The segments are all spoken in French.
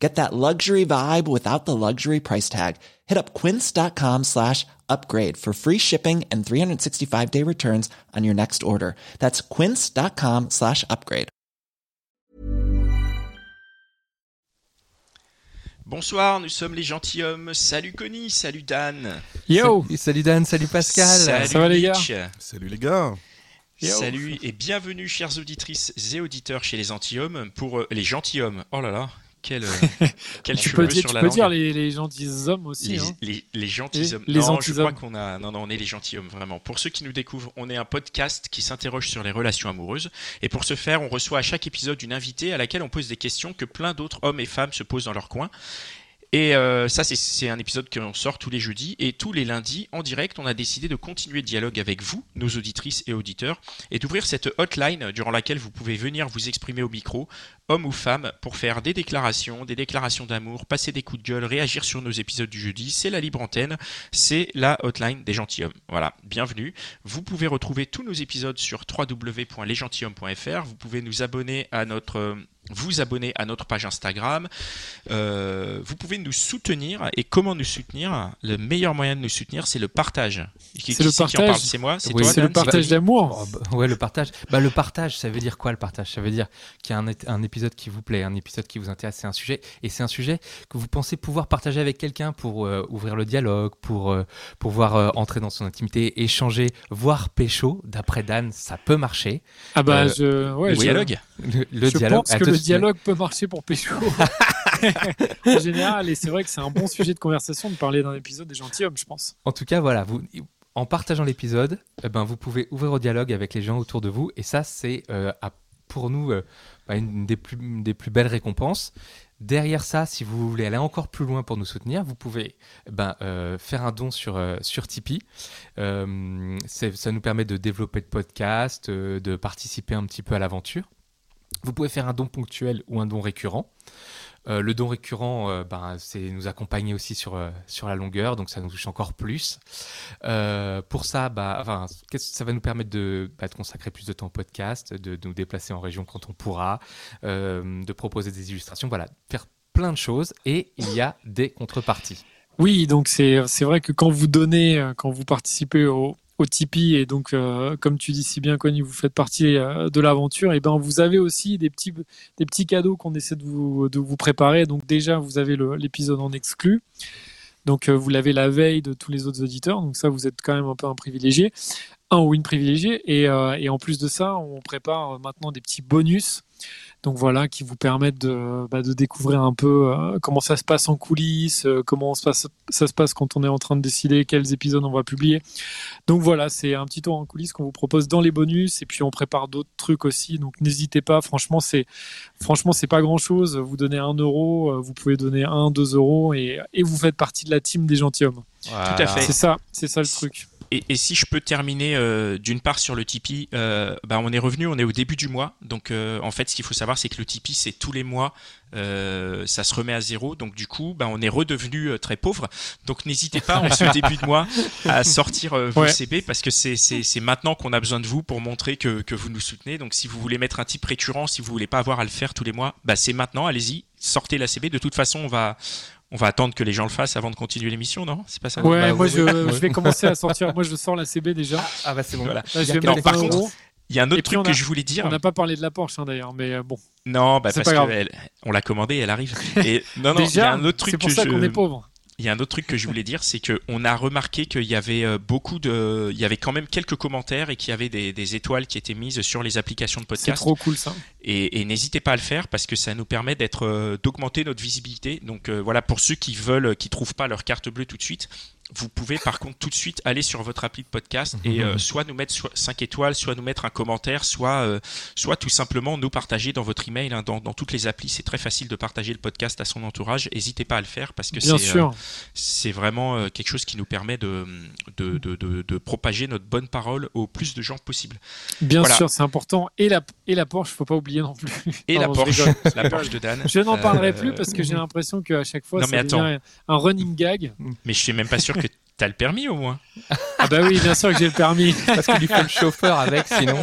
Get that luxury vibe without the luxury price tag. Hit up quince.com slash upgrade for free shipping and 365 day returns on your next order. That's quince.com slash upgrade. Bonsoir, nous sommes les gentilshommes. Salut Connie, salut Dan. Yo Salut, Dan, salut Pascal. Salut Ça va, les gars. Salut les gars. Yo. Salut et bienvenue chères auditrices et auditeurs chez les gentilshommes pour euh, les gentilshommes. Oh là là, quel, euh, quel Tu peux, dire, sur tu la peux langue. dire les, les gentils hommes aussi. Les, hein. les, les gentilshommes. Les non, je crois gentilshommes. qu'on a. Non, non, on est les gentilshommes, vraiment. Pour ceux qui nous découvrent, on est un podcast qui s'interroge sur les relations amoureuses. Et pour ce faire, on reçoit à chaque épisode une invitée à laquelle on pose des questions que plein d'autres hommes et femmes se posent dans leur coin. Et euh, ça, c'est- un épisode qu'on sort tous les jeudis. Et tous les lundis, en direct, on a décidé de continuer le dialogue avec vous, nos auditrices et auditeurs, et d'ouvrir cette hotline durant laquelle vous pouvez venir vous exprimer au micro, homme ou femme, pour faire des déclarations, des déclarations d'amour, passer des coups de gueule, réagir sur nos épisodes du jeudi. C'est la libre antenne, c'est la hotline des gentilshommes. Voilà, bienvenue. Vous pouvez retrouver tous nos épisodes sur www.lesgentilhommes.fr. Vous pouvez nous abonner à notre euh, vous abonner à notre page Instagram. Euh, vous pouvez nous soutenir. Et comment nous soutenir? Le meilleur moyen de nous soutenir, c'est le partage. Qui, C'est le qui qui en partage. parle? C'est moi C'est Oui, toi C'est Dan le partage d'amour. Oh, bah, ouais, le partage. Bah, le partage, ça veut dire quoi le partage? Ça veut dire qu'il y a un, épisode qui vous plaît, un épisode qui vous intéresse, c'est un sujet, et c'est un sujet que vous pensez pouvoir partager avec quelqu'un pour euh, ouvrir le dialogue, pour euh, pouvoir euh, entrer dans son intimité, échanger, voire pécho. D'après Dan, ça peut marcher. Ah bah, Euh, je, ouais, Le je- dialogue Le, le je dialogue. pense que le dialogue peut marcher pour Pécho. en général, et c'est vrai que c'est un bon sujet de conversation de parler d'un épisode des gentilshommes, je pense. En tout cas, voilà, vous, en partageant l'épisode, eh ben, vous pouvez ouvrir au dialogue avec les gens autour de vous. Et ça, c'est euh, pour nous euh, bah, une des plus, belles récompenses. Derrière ça, si vous voulez aller encore plus loin pour nous soutenir, vous pouvez eh ben, euh, faire un don sur, sur Tipeee. Ça nous permet de développer le podcast, de participer un petit peu à l'aventure. Vous pouvez faire un don ponctuel ou un don récurrent. Euh, le don récurrent, euh, ben, c'est nous accompagner aussi sur, euh, sur la longueur, donc ça nous touche encore plus. Pour ça, bah, enfin, ça va nous permettre de, bah, de consacrer plus de temps au podcast, de, nous déplacer en région quand on pourra, de proposer des illustrations, voilà, faire plein de choses et il y a des contreparties. Oui, donc c'est vrai que quand vous donnez, quand vous participez au, Tipeee, et donc, euh, comme tu dis si bien, Connie, vous faites partie euh, de l'aventure, et ben vous avez aussi des petits, cadeaux qu'on essaie de vous, préparer. Donc, déjà, vous avez l'épisode en exclu. Donc, euh, vous l'avez la veille de tous les autres auditeurs. Donc, ça, vous êtes quand même un peu un privilégié, un ou une privilégiée. Et, en plus de ça, on prépare maintenant des petits bonus. Donc voilà, qui vous permettent de, bah, de découvrir un peu euh, comment ça se passe en coulisses, euh, comment se passe, ça se passe quand on est en train de décider quels épisodes on va publier. Donc voilà, c'est un petit tour en coulisses qu'on vous propose dans les bonus et puis on prépare d'autres trucs aussi. Donc n'hésitez pas, franchement c'est franchement c'est pas grand chose. Vous donnez un euro, euh, vous pouvez donner un, deux euros et, et vous faites partie de la team des gentilshommes. Tout à fait. C'est ça, c'est ça le truc. Et, et si je peux terminer euh, d'une part sur le Tipeee, euh, bah, on est revenu, on est au début du mois. Donc euh, en fait, ce qu'il faut savoir, c'est que le Tipeee, c'est tous les mois, euh, ça se remet à zéro. Donc du coup, bah, on est redevenu euh, très pauvre. Donc n'hésitez pas en ce début de mois à sortir euh, vos Ouais. CB parce que c'est c'est- c'est maintenant qu'on a besoin de vous pour montrer que, que vous nous soutenez. Donc si vous voulez mettre un type récurrent, si vous voulez pas avoir à le faire tous les mois, bah, c'est maintenant, allez-y, sortez la CB. De toute façon, on va... On va attendre que les gens le fassent avant de continuer l'émission, non? C'est pas ça? Ouais, bah, moi oui, je, oui. je vais commencer à sortir. Moi je sors la CB déjà. Ah bah c'est bon. Voilà. Là, je Il y a vais qu'à mettre par un contre. Il y a un autre truc que je voulais dire. On n'a pas parlé de la Porsche hein, d'ailleurs, mais euh, bon. Non, bah parce pas que grave. elle- on l'a commandée, elle arrive. Et non, non, il y déjà, a un autre truc c'est pour que ça je, qu'on est pauvre. Il y a un autre truc que je voulais dire, c'est que on a remarqué qu'il y avait euh, beaucoup de, il y avait quand même quelques commentaires et qu'il y avait des, des étoiles qui étaient mises sur les applications de C'est podcast. trop cool ça. Et, et n'hésitez pas à le faire parce que ça nous permet d'être, euh, d'augmenter notre visibilité. Donc euh, voilà, pour ceux qui veulent, qui trouvent pas leur carte bleue tout de suite. Vous pouvez par contre tout de suite aller sur votre appli de podcast et euh, soit nous mettre 5 étoiles, soit nous mettre un commentaire, soit, euh, soit tout simplement nous partager dans votre email, hein, dans, dans, toutes les applis. C'est très facile de partager le podcast à son entourage. N'hésitez pas à le faire parce que c'est euh, c'est vraiment quelque chose qui nous permet de de, de, de, de, propager notre bonne parole au plus de gens possible. Bien sûr, c'est important. Et la, et la Porsche, faut pas oublier non plus. Et la Porsche, la Porsche de Dan. Je n'en parlerai plus parce que j'ai l'impression qu'à chaque fois, non, ça devient un running gag. Mais je suis même pas sûr T'as le permis au moins Ah bah oui, bien sûr que j'ai le permis. Parce qu'il lui faut le chauffeur avec, sinon.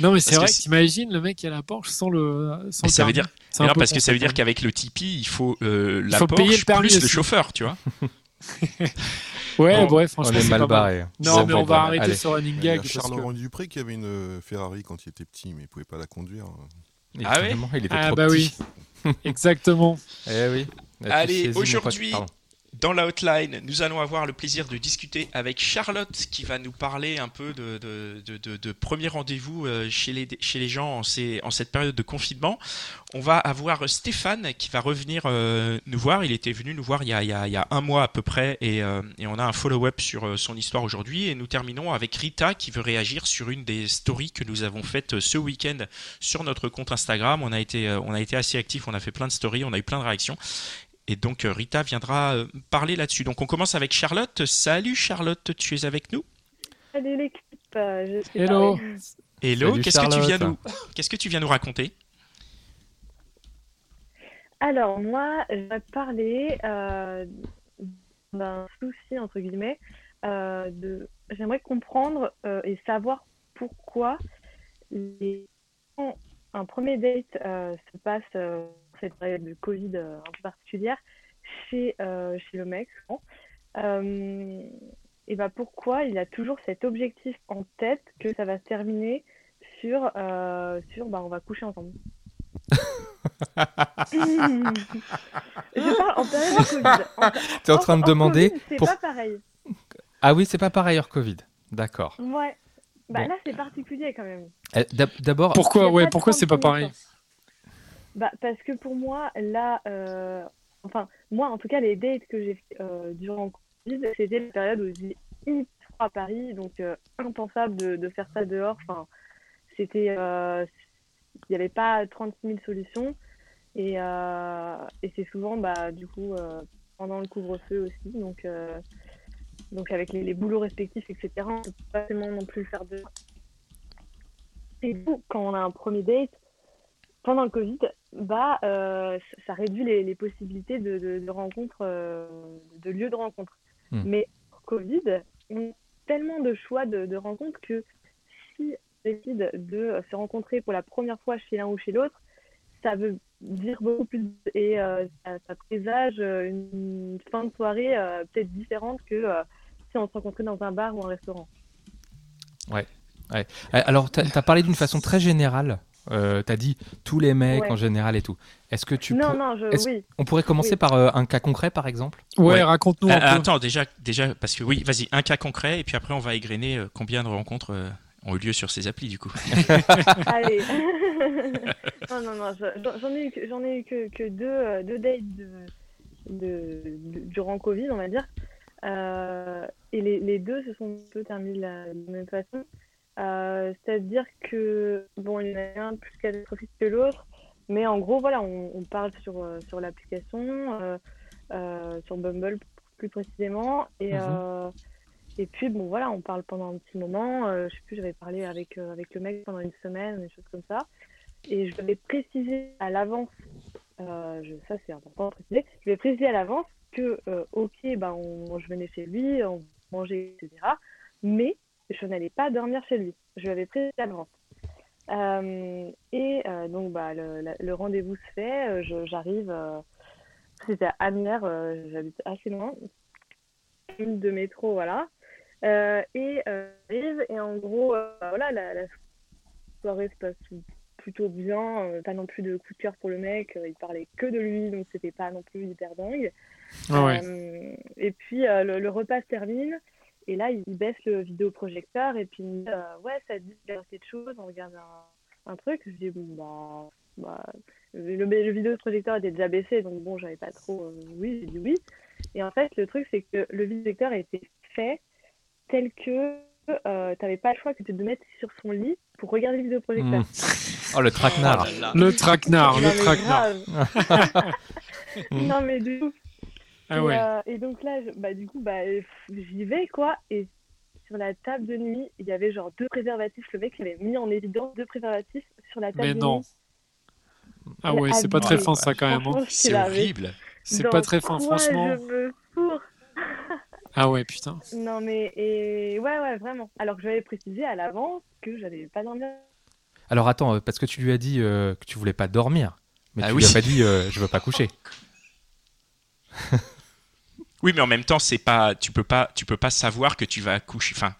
Non mais c'est vrai, t'imagines le mec qui a la Porsche sans le, sans ça veut dire, non, parce que ça veut dire qu'avec le Tipeee, il faut euh, la faut Porsche payer le permis plus le chauffeur, tu vois. ouais, bref, franchement, on est mal barré. Non, mais on va arrêter sur running gag. Il y a Charles Laurent Dupré qui avait une Ferrari quand il était petit, mais il pouvait pas la conduire. Ah oui Il était ah trop bah petit. oui, exactement. Eh oui. Allez, aujourd'hui, dans la hotline, nous allons avoir le plaisir de discuter avec Charlotte qui va nous parler un peu de, de, de, premier rendez-vous euh, chez les, chez les gens en, ces, en, cette période de confinement. On va avoir Stéphane qui va revenir euh, nous voir. Il était venu nous voir il y a, il y a, il y a un mois à peu près et, euh, et on a un follow-up sur son histoire aujourd'hui. Et nous terminons avec Rita qui veut réagir sur une des stories que nous avons faites ce week-end sur notre compte Instagram. On a été, on a été assez actifs, on a fait plein de stories, on a eu plein de réactions. Et donc euh, Rita viendra euh, parler là-dessus. Donc on commence avec Charlotte. Salut Charlotte, tu es avec nous? Salut l'équipe. Euh, Hello. Hello. Qu'est-ce que tu viens nous Qu'est-ce que tu viens nous raconter? Alors moi, je vais parler d'un souci entre guillemets. de... J'aimerais comprendre et savoir pourquoi les... un premier date se passe cette période de Covid euh, un peu particulière chez, euh, chez le mec. Euh, et bah pourquoi il a toujours cet objectif en tête que ça va se terminer sur, sur bah, on va coucher ensemble. je parle en période Covid. Tu es en train de demander. C'est pas pareil. Ah oui, c'est pas pareil hors Covid. D'accord. Ouais. Bah là, c'est particulier quand même. D'abord. Pourquoi, ouais, pourquoi c'est pas pareil? Bah, Parce que pour moi, là, euh, enfin, moi, en tout cas, les dates que j'ai euh, durant Covid, c'était la période où j'étais hyper à Paris, donc euh, impensable de, de, faire ça dehors. Enfin, c'était. Il n'y avait pas 36 000 solutions. Et, et c'est souvent, bah, du coup, pendant le couvre-feu aussi. Donc, donc avec les, les, boulots respectifs, etc., on ne peut pas tellement non plus le faire dehors. Et du coup, quand on a un premier date, pendant le Covid, bah, euh, ça réduit les, possibilités de, de, rencontres, euh, de lieux de rencontre. Hmm. Mais Covid, on a tellement de choix de, rencontres que si on décide de se rencontrer pour la première fois chez l'un ou chez l'autre, ça veut dire beaucoup plus et euh, ça, présage une fin de soirée peut-être différente que si on se rencontrait dans un bar ou un restaurant. Ouais. ouais. Alors, tu as, parlé d'une façon très générale euh, tu as dit tous les mecs en général et tout. Est-ce que tu Non, non, je... oui. On pourrait commencer par euh, un cas concret, par exemple? Ouais, raconte-nous. peu. Attends, déjà, déjà, parce que oui, vas-y, un cas concret, et puis après, on va égrener euh, combien de rencontres ont eu lieu sur ces applis, du coup. Allez. non, non, non, j'en ai eu, que, ai eu que, que deux, deux dates de, de, durant Covid, on va dire. et les, les, deux se sont un peu terminés de la même façon. Euh, c'est-à-dire que, bon, il y en a un plus catastrophique que l'autre, mais en gros, voilà, on, parle sur, euh, sur l'application, euh, sur Bumble plus précisément, et, mhm. et puis, bon, voilà, on parle pendant un petit moment. je sais plus, j'avais parlé avec, avec le mec pendant une semaine, des choses comme ça, et je vais préciser à l'avance, ça c'est important de préciser, je vais préciser à l'avance que, ok, bah, on, je venais chez lui, on mangeait, etc., mais je n'allais pas dormir chez lui. Je lui avais pris l'avance. Euh, et euh, donc, bah, le, rendez-vous se fait. Euh, j'arrive, c'était à Amiens, j'habite assez loin, une de métro, voilà. et j'arrive, et en gros, bah, voilà, la, soirée se passe plutôt bien, pas non plus de coup de cœur pour le mec, il parlait que de lui, donc c'était pas non plus hyper dingue. Ah et puis le, repas se termine. Et là, il baisse le vidéoprojecteur et puis il me dit euh, Ouais, ça te dit de regarder de choses, on regarde un, un truc. Je dis Bon, bah. bah le, le, vidéoprojecteur était déjà baissé, donc bon, j'avais pas trop. Euh, oui, j'ai dit oui. Et en fait, le truc, c'est que le projecteur a été fait tel que euh, t'avais pas le choix que de te mettre sur son lit pour regarder le vidéoprojecteur. Oh, le traquenard. Le traquenard, Non, le traquenard. non, mais du coup. Ah et, ouais. euh, et donc là, je- bah, du coup, bah, j'y vais, quoi. Et sur la table de nuit, il y avait genre deux préservatifs. Le mec, il avait mis en évidence deux préservatifs sur la table Mais de non. nuit. Ah ouais, c'est pas très fin ça quand même. hein. Franchement, C'est mais horrible. C'est pas très fin, franchement. je me fourre Ah ouais, putain. Non, mais et ouais, ouais, vraiment. Alors que j'avais précisé à l'avance que j'allais pas dormir. Alors attends, euh, parce que tu lui as dit euh, que tu voulais pas dormir, mais Ah tu oui. lui as pas dit euh, je veux pas coucher. Oui, mais en même temps, c'est pas, tu peux pas, tu peux pas savoir que tu vas coucher. Enfin,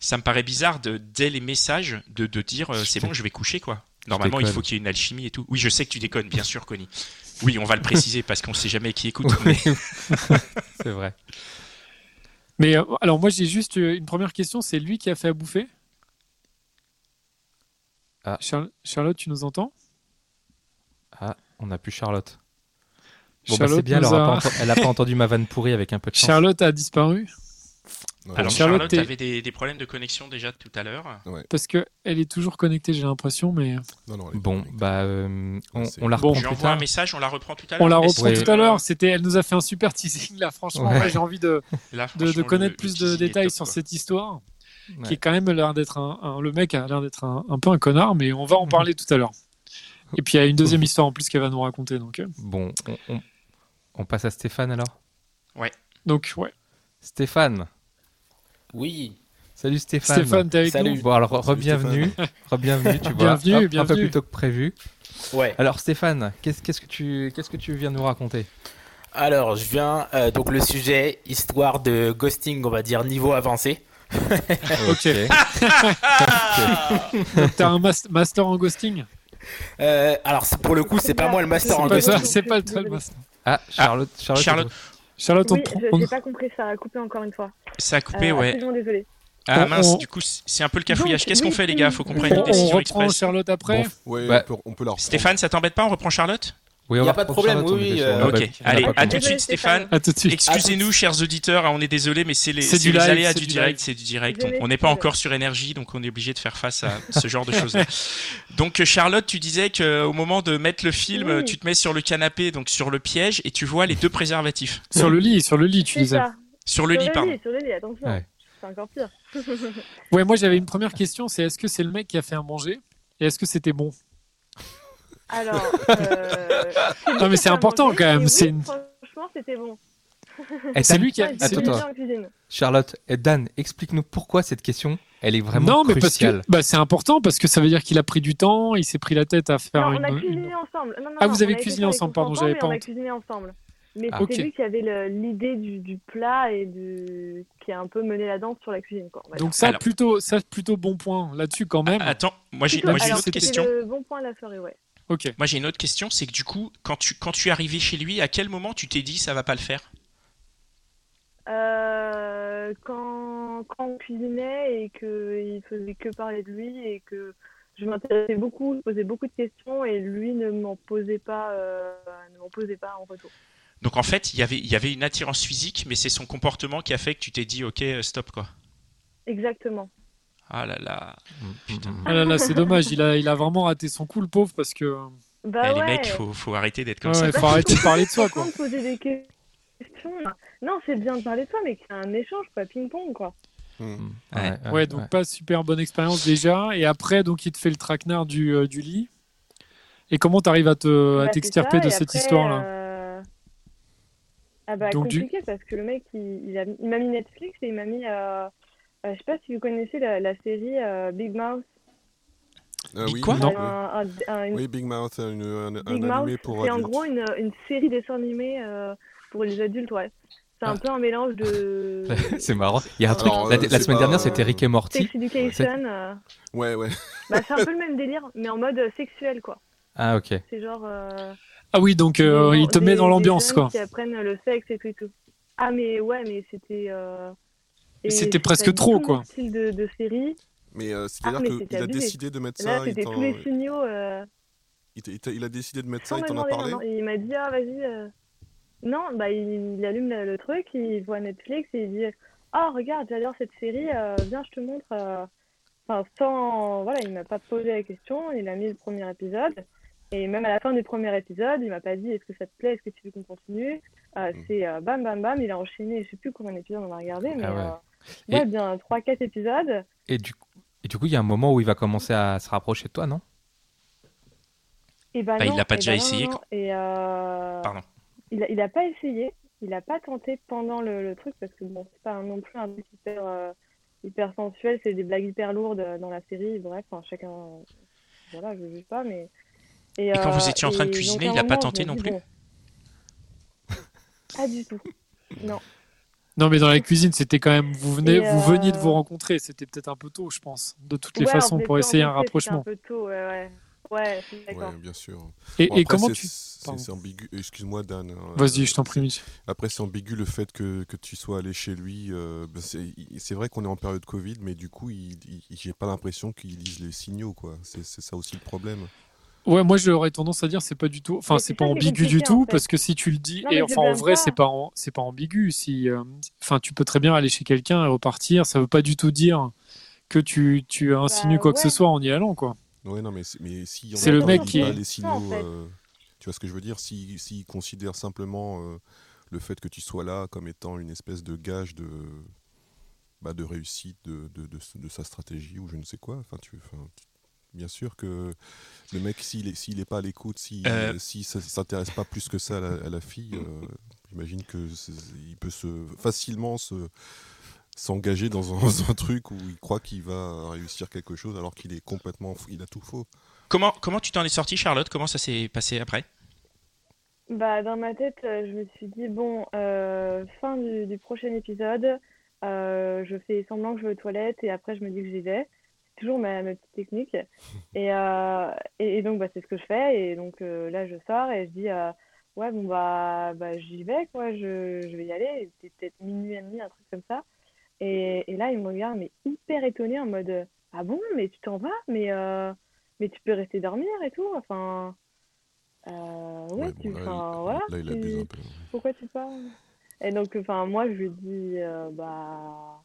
ça me paraît bizarre de dès les messages de, de dire euh, c'est bon, je vais coucher quoi. Normalement, il faut qu'il y ait une alchimie et tout. Oui, je sais que tu déconnes, bien sûr, Connie. Oui, on va le préciser parce qu'on sait jamais qui écoute. mais- C'est vrai. Mais euh, alors moi j'ai juste euh, une première question, c'est lui qui a fait à bouffer? Ah. Char- Charlotte, tu nous entends? Ah, on n'a plus Charlotte. Bon, bah, c'est bien, elle nous aura a- pas enten- elle a pas entendu ma vanne pourrie avec un peu de chance. Charlotte a disparu Ouais. Alors, Charlotte avait des, des problèmes de connexion déjà tout à l'heure. parce que elle est toujours connectée, j'ai l'impression, mais Non, non, Bon, bah, euh, on, on la Bon. reprend Je lui plus envoie un tard. message, on la reprend tout à l'heure. on la reprend tout à l'heure. C'était, elle nous a fait un super teasing là, franchement. Ouais. moi, j'ai envie de, Là, de, de franchement, connaître le- plus le de détails top, sur quoi. cette histoire, Ouais. qui est quand même l'air d'être un, un- le mec a l'air d'être un, un peu un connard, mais on va en parler tout à l'heure. Et puis il y a une deuxième histoire en plus qu'elle va nous raconter, donc. euh. Bon, on, on- on passe à Stéphane alors Donc ouais. Stéphane. Oui, Salut Stéphane. Stéphane, t'es avec Salut. nous Bon, alors, re-bienvenue. Re-bienvenue, tu vois. Bienvenue, Hop, Un peu bienvenue. plus tôt que prévu. ouais. Alors, Stéphane, qu'est-ce qu'est-ce que tu qu'est-ce que tu viens nous raconter? Alors, je viens, euh, donc le sujet, histoire de ghosting, on va dire niveau avancé. Ok. Donc t'as un mas- master en ghosting? Euh, alors, c'est- pour le coup, c'est pas moi le master en C'est pas ça, ghosting. c'est pas toi le master. Ah, Charlotte. Charlotte. Charlotte. Charlotte, on Oui, on- j'ai pas compris, ça a coupé encore une fois. Ça a coupé, Euh, ouais. Ah On- mince, on- du coup, c'est un peu le cafouillage. Qu'est-ce qu'on oui, fait, les gars? Faut qu'on prenne on, une on décision reprend express. Charlotte après. Bon, Ouais, Bah, on, peut, on peut la reprendre. Stéphane, ça t'embête pas On reprend Charlotte? Oui, on Y a pas de problème, oui, euh, Ok, allez, à tout de suite, Stéphane. À tout de suite. Excusez-nous, chers auditeurs, hein, on est désolé, mais c'est les, C'est c'est du les live, aléas c'est du du direct, live. c'est du direct. On- n'est pas encore sur énergie, donc on est obligé de faire face à ce genre de choses. Donc euh, Charlotte, tu disais qu'au moment de mettre le film, Oui. tu te mets sur le canapé, donc sur le piège, et tu vois les deux préservatifs. Sur le lit, sur le lit, tu C'est disais. ça. Sur le lit, pardon. Sur le lit, attention. Ouais. C'est encore pire. Ouais, moi j'avais une première question, c'est est-ce que c'est le mec qui a fait à manger et est-ce que c'était bon? Alors. Euh, Non, mais c'est important, quand même, Oui, c'est une- Franchement, c'était bon. C'est lui qui a. Attends, lui- bien attends. en cuisine. Charlotte, et Dan, explique-nous pourquoi cette question, elle est vraiment Non, mais parce que bah, c'est important parce que ça veut dire qu'il a pris du temps, il s'est pris la tête à faire Non, une. on a une- cuisiné ensemble. Non, non, Ah, non, vous avez cuisiné ensemble, pardon, j'avais pas On a cuisiné ensemble. Mais Ah, c'était lui qui avait l'idée du, du plat et du... qui a un peu mené la danse sur la cuisine. Quoi. Donc ça Alors. plutôt, ça plutôt bon point là-dessus quand même. Attends, moi j'ai une autre c'était question. le bon point de la soirée, ouais. Ok. Moi j'ai une autre question, c'est que du coup, quand tu quand tu es arrivé chez lui, à quel moment tu t'es dit ça va pas le faire? Euh, quand, quand on cuisinait et qu'il faisait que parler de lui et que je m'intéressais beaucoup, je posais beaucoup de questions et lui ne m'en posait pas, euh, ne m'en posait pas en retour. Donc en fait, il y avait il y avait une attirance physique, mais c'est son comportement qui a fait que tu t'es dit ok euh, stop quoi. Exactement. Ah là là. Putain. Mm, mm, mm. Ah là là, c'est dommage, il a, il a vraiment raté son coup le pauvre parce que. Bah Eh, ouais. Les mecs, faut faut arrêter d'être comme Ouais, ça. Bah, faut c'est arrêter de parler de soi quoi. de poser des questions. Non, c'est bien de parler de soi, mais qu'il y a un échange, quoi, ping-pong, quoi. Ouais. Ouais, donc pas super bonne expérience déjà. Et après, donc il te fait le traquenard du, euh, du lit. Et comment t'arrives à te à Bah, t'extirper c'est de ça, et cette histoire-là euh, Ah bah Donc, du- compliqué parce que le mec il, il a- il m'a mis Netflix et il m'a mis euh, euh, je sais pas si vous connaissez la, la série euh, Big Mouth Big oui, quoi oui, Non. oui. un, un- un- une- Oui, Big Mouth, un, un, un Big animé Mouth pour c'est en gros une, une série dessin animé euh, pour les adultes ouais c'est un Ah. peu un mélange de c'est marrant. Il y a un truc. Alors, la, euh, semaine pas, dernière, euh, c'était Rick et Morty. Sex Education euh, Ouais, ouais. bah, c'est un peu le même délire mais en mode euh, sexuel quoi Ah ok. c'est genre euh, Ah oui, donc euh, il te met dans l'ambiance quoi. qui apprennent le sexe et tout et tout. Ah mais ouais, mais c'était. Euh, C'était presque trop, quoi. Style de, de série. Mais euh, c'est-à-dire Ah, mais qu'il c'était a décidé de mettre Là, ça. Il, c'était t'en- tous les signaux. euh, il t- il t'a- il a décidé de mettre ça, sans il me t'en a parlé il m'a dit ah vas-y. euh, Non, bah, il, il allume le, le truc, il voit Netflix et il dit Ah, regarde, j'adore cette série, euh, viens, je te montre. euh. Enfin, sans. Voilà, il m'a pas posé la question, il a mis le premier épisode. Et même à la fin du premier épisode, il m'a pas dit Est-ce que ça te plaît, est-ce que tu veux qu'on continue Euh, Mm. C'est euh, bam, bam, bam, il a enchaîné, je sais plus combien d'épisodes on a regardé, mais Ah ouais. Ouais, Et- bien 3-4 épisodes. Et du, coup- et du coup, il y a un moment où il va commencer à se rapprocher de toi, non? Et bah, Bah, il l'a pas et déjà bah non, essayé, non, non. Et euh, Pardon. il a, il a pas essayé, il a pas tenté pendant le, le truc parce que bon, c'est pas non plus un truc hyper, euh, hyper sensuel, c'est des blagues hyper lourdes dans la série. Bref, enfin, chacun, voilà, je juge pas, mais. Et quand vous euh, étiez en train de cuisiner, il à a un pas tenté non plus bon. Pas du tout. Non. Non, mais dans la cuisine, c'était quand même. Vous, venez, vous veniez de euh, vous rencontrer. C'était peut-être un peu tôt, je pense. De toutes les Ouais, façons, pour essayer un rapprochement. un peu tôt, ouais, ouais. Ouais, bien sûr. Et, Bon, et après, comment c'est- tu. c'est- ambigu. Excuse-moi, Dan. hein, Vas-y, euh, je t'en prie. Après, c'est ambigu le fait que, que tu sois allé chez lui. euh, ben, c'est vrai qu'on est en période Covid, mais du coup, j'ai pas l'impression qu'il lise les signaux, quoi. C'est ça aussi le problème. Ouais, moi j'aurais tendance à dire c'est pas du tout, enfin c'est pas ambigu du en tout fait. parce que si tu le dis Non, et enfin en vrai c'est pas en- c'est pas ambigu si euh, enfin tu peux très bien aller chez quelqu'un et repartir, ça veut pas du tout dire que tu tu insinues Bah, quoi que ce soit en y allant quoi. Ouais, non, mais, c'est- mais si on C'est le mec qui est- les Ça, en signaux, fait. euh, tu vois ce que je veux dire? S'il s'il considère simplement euh, le fait que tu sois là comme étant une espèce de gage de, bah, de réussite de, de, de, de sa stratégie ou je ne sais quoi, enfin, tu, enfin, tu- bien sûr que le mec, s'il est, s'il est pas à l'écoute, s'il Euh. s'il s- s'intéresse pas plus que ça à la, à la fille, euh, j'imagine que c'est- il peut se facilement se s'engager dans un, dans un truc où il croit qu'il va réussir quelque chose alors qu'il est complètement fou- il a tout faux. Comment, comment tu t'en es sorti, Charlotte? Comment ça s'est passé après? Bah, dans ma tête, euh, je me suis dit, bon, euh, fin du, du prochain épisode, euh, je fais semblant que je vais aux toilettes et après je me dis que j'y vais. Toujours ma, ma petite technique. Et, euh, et, et donc, bah, c'est ce que je fais. Et donc, euh, là, je sors et je dis, euh, ouais, bon, bah, bah j'y vais, quoi, je, je vais y aller. C'était peut-être minuit et demi, un truc comme ça. Et, et là, il me regarde, mais hyper étonné, en mode, ah bon, mais tu t'en vas, mais, mais tu peux rester dormir et tout. Enfin, ouais, Ouais, tu, bon, là, voilà, là, il tu- abuse un peu. pourquoi tu pars? Et donc, enfin, moi, je lui dis, bah,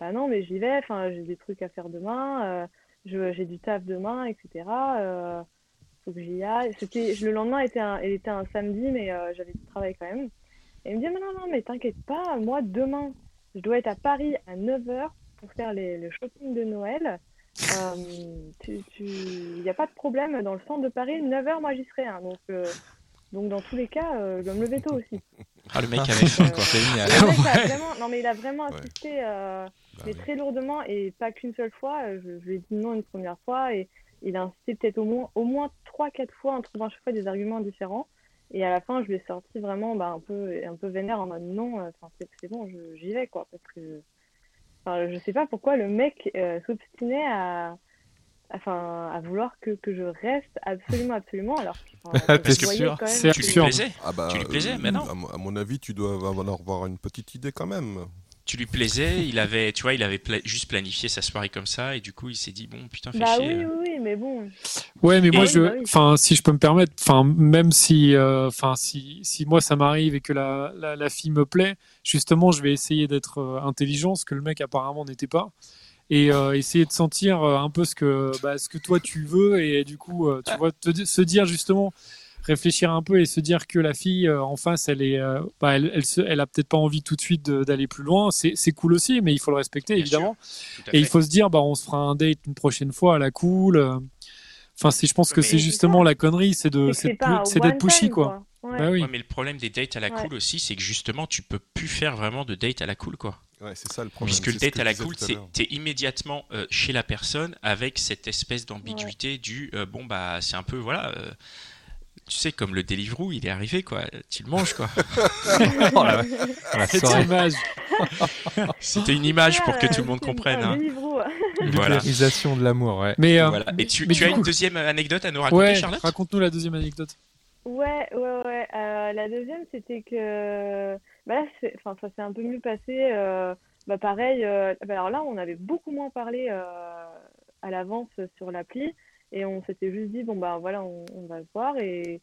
bah non, mais j'y vais, enfin, j'ai des trucs à faire demain, euh, j'ai du taf demain, etc. Euh, faut que j'y aille. C'était, le lendemain était un, il était un samedi, mais euh, j'avais du travail quand même. Et il me dit, mais non, non, mais t'inquiète pas, moi, demain, je dois être à Paris à 9h pour faire les, le shopping de Noël. Euh, tu, tu, il n'y a pas de problème, dans le centre de Paris, 9h, moi, j'y serai. hein. donc, euh, donc, dans tous les cas, euh, je dois me lever tôt aussi. Ah, le mec avait faim, quoi. Génial. Le mec a vraiment, non, mais il a vraiment insisté, mais oui. très lourdement et pas qu'une seule fois. Euh, Je, je lui ai dit non une première fois et il a insisté peut-être au moins, au moins 3-4 fois en trouvant à chaque fois des arguments différents. Et à la fin, je lui ai sorti vraiment bah, un, peu, un peu vénère en mode non, euh, enfin, c'est c'est bon, je- j'y vais quoi. Parce que enfin, je sais pas pourquoi le mec euh, s'obstinait à, enfin, à vouloir que, que je reste absolument, absolument. Alors que, enfin, sûr quand même C'est Tu lui plaisais Ah bah, Tu lui plaisais, euh, mais non. À, mon- à mon avis, tu dois avoir une petite idée quand même. Tu lui plaisais, il avait, tu vois, il avait pla- juste planifié sa soirée comme ça, et du coup, il s'est dit, bon, putain, fais Bah chier. oui, oui, oui, mais bon. Ouais, mais moi, oui, je, bah oui. enfin, si je peux me permettre, enfin, même si, euh, enfin, si, si moi ça m'arrive et que la, la, la fille me plaît, justement, je vais essayer d'être euh, intelligent, ce que le mec apparemment n'était pas, et euh, essayer de sentir euh, un peu ce que, bah, ce que toi tu veux, et du coup, euh, tu vois, te se dire justement, réfléchir un peu et se dire que la fille euh, en face, elle est, euh, bah, elle, elle, se- elle a peut-être pas envie tout de suite d'aller plus loin. C'est, cool aussi, mais il faut le respecter Bien évidemment. Et il faut se dire, bah, on se fera un date une prochaine fois à la cool. euh. Enfin, je pense que c'est justement la connerie, c'est de, C'est d'être pushy, time, quoi. Ouais. Bah oui. Ouais, mais le problème des dates à la Ouais. cool aussi, c'est que justement, tu peux plus faire vraiment de date à la cool, quoi. Ouais, c'est ça le problème. Puisque le date à la cool, t'es immédiatement euh, chez la personne avec cette espèce d'ambiguïté du euh, bon bah c'est un peu voilà. euh, tu sais, comme le Deliveroo, il est arrivé, quoi. Tu le manges, quoi. Oh la, image. C'était une image pour que tout le monde comprenne. hein. Voilà. De l'amour, ouais. Mais, euh, Voilà. Et tu, mais tu as coup- une deuxième anecdote à nous raconter, ouais, Charlotte? raconte-nous la deuxième anecdote. Ouais, ouais, ouais. Euh, la deuxième, c'était que bah là, enfin, ça s'est un peu mieux passé. euh, bah, pareil, euh, bah, alors là, on avait beaucoup moins parlé euh, à l'avance sur l'appli et on s'était juste dit, bon, bah voilà, on, va se voir. Et,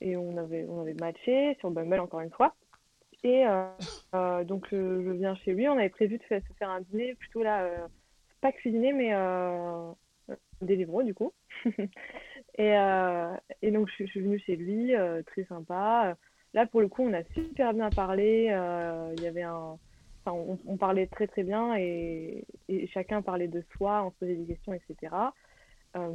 et on avait, on avait matché sur Bumble encore une fois. Et euh, euh, donc je, je viens chez lui, on avait prévu de se faire un dîner plutôt là, euh, pas cuisiner mais euh, Deliveroo du coup. et, euh, et donc je, suis- venue chez lui, euh, très sympa. Là pour le coup on a super bien parlé, euh, il y avait un... Enfin, on, on parlait très très bien et, et chacun parlait de soi, on se posait des questions, etc. Euh,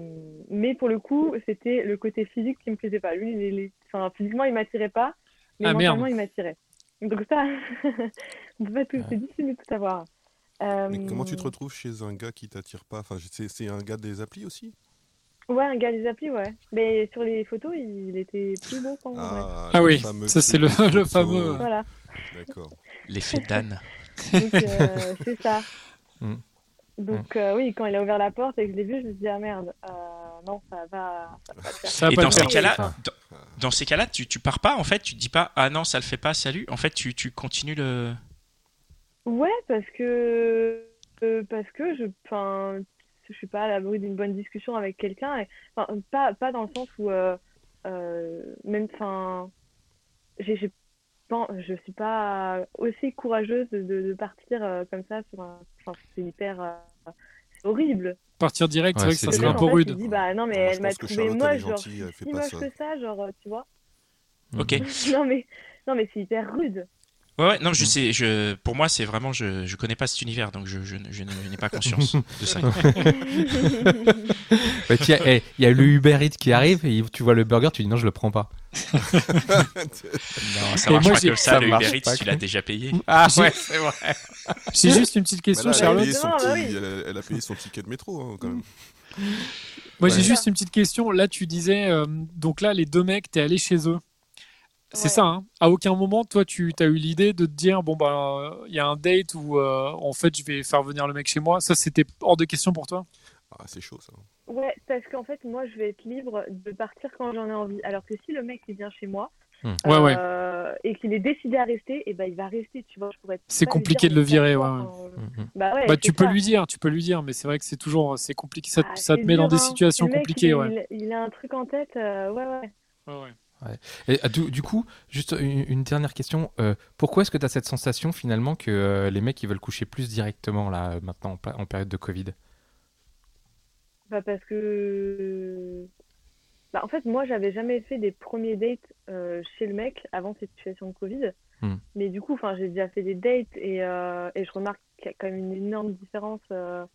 mais pour le coup, c'était le côté physique qui me plaisait pas. Lui, enfin, physiquement, il m'attirait pas, mais Ah, merde. mentalement, il m'attirait. Donc ça, on peut pas tout, c'est difficile de tout savoir. Euh, Mais comment tu te retrouves chez un gars qui t'attire pas? Enfin, c'est c'est un gars des applis aussi? Ouais, un gars des applis, ouais. Mais sur les photos, il était plus beau qu'en vrai. Ah, Ah le oui, ça, c'est le- fameux, Voilà, D'accord. L'effet d'Anne. donc euh, c'est ça. Mm. Donc euh, oui, quand il a ouvert la porte et que je l'ai vu, je me suis dit, ah merde, euh, non, ça va, ça va pas le faire. Ça va Et dans ces cas-là, dans, dans ces cas-là, tu, tu pars pas en fait, tu te dis pas ah non ça le fait pas, salut. En fait, tu, tu continues le. Ouais, parce que euh, parce que je enfin je suis pas à l'abri d'une bonne discussion avec quelqu'un enfin pas pas dans le sens où euh, euh, même enfin j'ai je suis pas aussi courageuse de, partir euh, comme ça sur un enfin c'est hyper euh, c'est horrible. Partir direct, c'est vrai que ça serait un peu rude. dit bah non mais Moi, je elle m'a trouvé moche genre si moche ça. que ça genre tu vois. Ok. non mais non mais c'est hyper rude. Ouais, ouais, non, je sais. Je, pour moi, c'est vraiment, je, je connais pas cet univers, donc je, je, je n'ai pas conscience de ça. Bah, eh, Il y a le Uber Eats qui arrive et tu vois le burger, tu dis non, je le prends pas. Non, ça marche moi, pas comme ça. ça le Uber Eats, pas tu l'as déjà payé. Ah J'ai- c'est vrai. J'ai juste une petite question, là, elle, a Charlotte. bah oui. elle a- elle a payé son ticket de métro hein, quand même. Moi, j'ai juste une petite question. Là, tu disais, euh, donc là, les deux mecs, t'es allé chez eux. C'est Ouais. ça, hein À aucun moment, toi, tu as eu l'idée de te dire, bon, bah, il y a un date où, euh, en fait, je vais faire venir le mec chez moi. Ça, c'était hors de question pour toi? Ah, c'est chaud ça. Ouais, parce qu'en fait, moi, je vais être libre de partir quand j'en ai envie. Alors que si le mec, il vient chez moi Hmm. Ouais, ouais. euh, et qu'il est décidé à rester, et ben il va rester, tu vois. Je pourrais C'est compliqué de le virer, ouais, enfin, Mhm. Bah, ouais, Bah, tu peux ça. lui dire, tu peux lui dire, mais c'est vrai que c'est toujours, c'est compliqué. Ça, Ah, ça te met dans des hein. situations Le mec, compliquées, il, ouais. il, il a un truc en tête, euh, ouais, ouais. Et, ah, du, du coup, juste une, une dernière question. euh, pourquoi est-ce que tu as cette sensation finalement que euh, les mecs ils veulent coucher plus directement là euh, maintenant en, période de Covid? Bah, parce que. Bah, en fait, moi, j'avais jamais fait des premiers dates euh, chez le mec avant cette situation de Covid. Hmm. Mais du coup, j'ai déjà fait des dates et, et je remarque qu'il y a quand même une énorme différence de,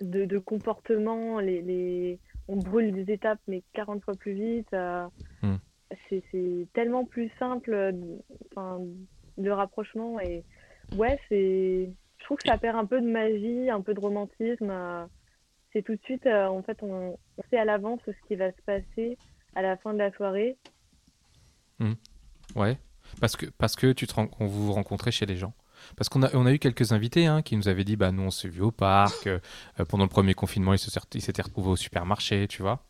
de comportement. Les, les... On brûle des étapes, mais 40 fois plus vite. euh, Hmm. c'est, c'est tellement plus simple de- rapprochement. Et ouais, c'est. Je trouve que ça perd un peu de magie, un peu de romantisme. euh, c'est tout de suite, euh, en fait, on, on sait à l'avance ce qui va se passer à la fin de la soirée. Ouais. Parce que, parce que tu te vous vous rencontrez chez les gens. Parce qu'on a, on a eu quelques invités hein, qui nous avaient dit bah nous on s'est vu au parc euh, euh, pendant le premier confinement ils se sont- ils s'étaient retrouvés au supermarché tu vois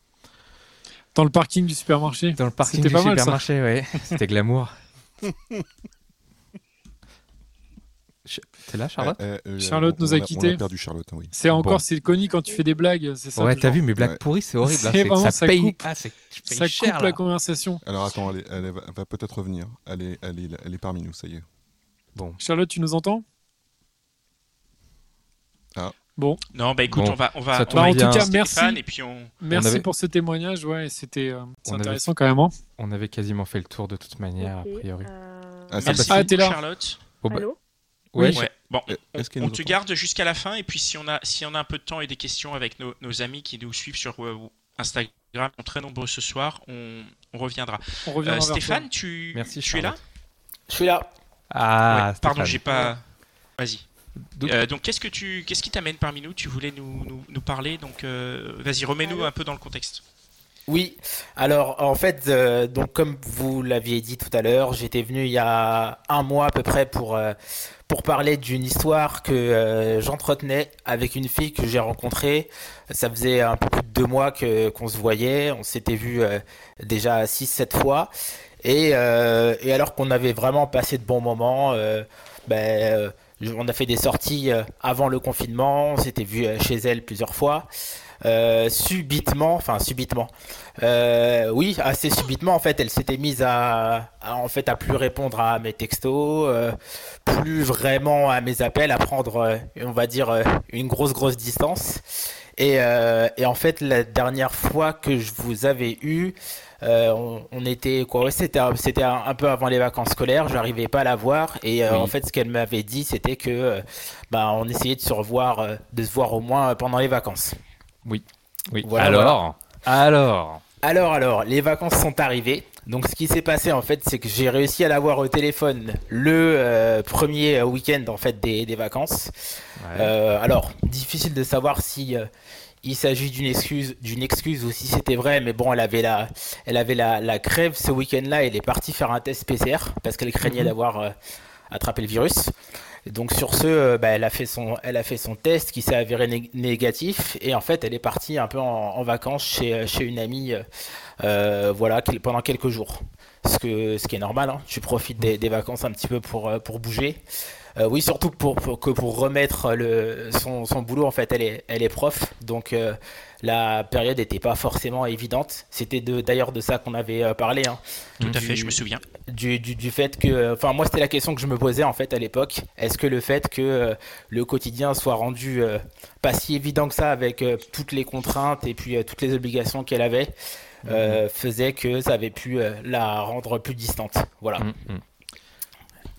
Dans le parking du supermarché. dans le parking du pas supermarché ouais c'était glamour t'es là Charlotte Euh, euh, Charlotte on- nous a quittés. On a perdu Charlotte, hein, oui. C'est encore, Bon. c'est connu quand tu fais des blagues, c'est ça ouais t'as vu mes blagues Ouais. pourries c'est horrible là, C'est c'est- vraiment, ça, ça paye coupe. ah, paye Ça cher coupe là. la conversation. Alors attends, elle, est- elle est- elle va peut-être revenir. Elle est, elle, est, elle est parmi nous, ça y est. bon Charlotte, tu nous entends? Ah. Bon, Non, bah écoute, Bon, on va, on va, Bah, en bien. tout cas, Stéphane, merci. Et puis on. merci avait- pour ce témoignage. Ouais, c'était euh, avait- intéressant quand même. hein. on avait quasiment fait le tour de toute manière a priori euh, Ah, c'est Merci Ah, beaucoup, t'es là. Charlotte. Bah, Allô? Oui. Ouais. Bon, Euh, on, te entend garde jusqu'à la fin et puis si on a si on a un peu de temps et des questions avec nos, nos amis qui nous suivent sur euh, Instagram, sont très nombreux ce soir, on, on reviendra. On Euh, reviendra vers toi. Stéphane, tu, Merci, tu es là? Je suis là. Ah Ouais, Pardon, j'ai pas. Vas-y. Donc- Euh, donc qu'est-ce que tu qu'est-ce qui t'amène parmi nous Tu voulais nous, nous, nous parler donc euh, vas-y remets-nous un peu dans le contexte. Oui, alors en fait, euh, donc comme vous l'aviez dit tout à l'heure, j'étais venu il y a un mois à peu près pour, euh, pour parler d'une histoire que euh, j'entretenais avec une fille que j'ai rencontrée. Ça faisait un peu plus de deux mois que qu'on se voyait, on s'était vu euh, déjà six, sept fois. Et, euh, et alors qu'on avait vraiment passé de bons moments, euh, ben, euh, on a fait des sorties euh, avant le confinement, on s'était vu chez elle plusieurs fois. euh, subitement, enfin subitement, euh, oui, assez subitement en fait, elle s'était mise à, à, en fait à plus répondre à mes textos, euh, plus vraiment à mes appels, à prendre, on va dire, une grosse grosse distance. Et, euh, et en fait, la dernière fois que je vous avais eu, euh, on, on était quoi ouais, C'était un- c'était un, un peu avant les vacances scolaires. Je n'arrivais pas à la voir et euh, Oui. en fait, ce qu'elle m'avait dit, c'était que bah, on essayait de se revoir, de se voir au moins pendant les vacances. Oui. Voilà, alors, alors? Alors, alors, les vacances sont arrivées. Donc, ce qui s'est passé en fait, c'est que j'ai réussi à l'avoir au téléphone le euh, premier week-end en fait des, des vacances. Ouais. Euh, alors, difficile de savoir si euh, il s'agit d'une excuse, d'une excuse ou si c'était vrai, mais bon, elle avait la, elle avait la, la crève ce week-end-là. Elle est partie faire un test PCR parce qu'elle craignait Mhm. d'avoir euh, attrapé le virus. Et Donc sur ce, euh, bah, elle a fait son, elle a fait son test qui s'est avéré né- négatif et en fait, elle est partie un peu en, en vacances chez, chez une amie, euh, voilà, pendant quelques jours. Ce que, ce qui est normal, hein. tu profites des, des vacances un petit peu pour, euh, pour bouger. Euh, oui, surtout pour, pour- que pour remettre le, son, son boulot, en fait, elle est, elle est prof, donc euh, la période n'était pas forcément évidente. C'était d'ailleurs de ça qu'on avait parlé, hein, Tout à fait, je me souviens. du, du, du fait que, enfin moi c'était la question que je me posais en fait à l'époque. Est-ce que le fait que euh, le quotidien soit rendu pas si évident que ça avec toutes les contraintes et puis toutes les obligations qu'elle avait euh, faisait que ça avait pu euh, la rendre plus distante. Voilà. Mm, mm.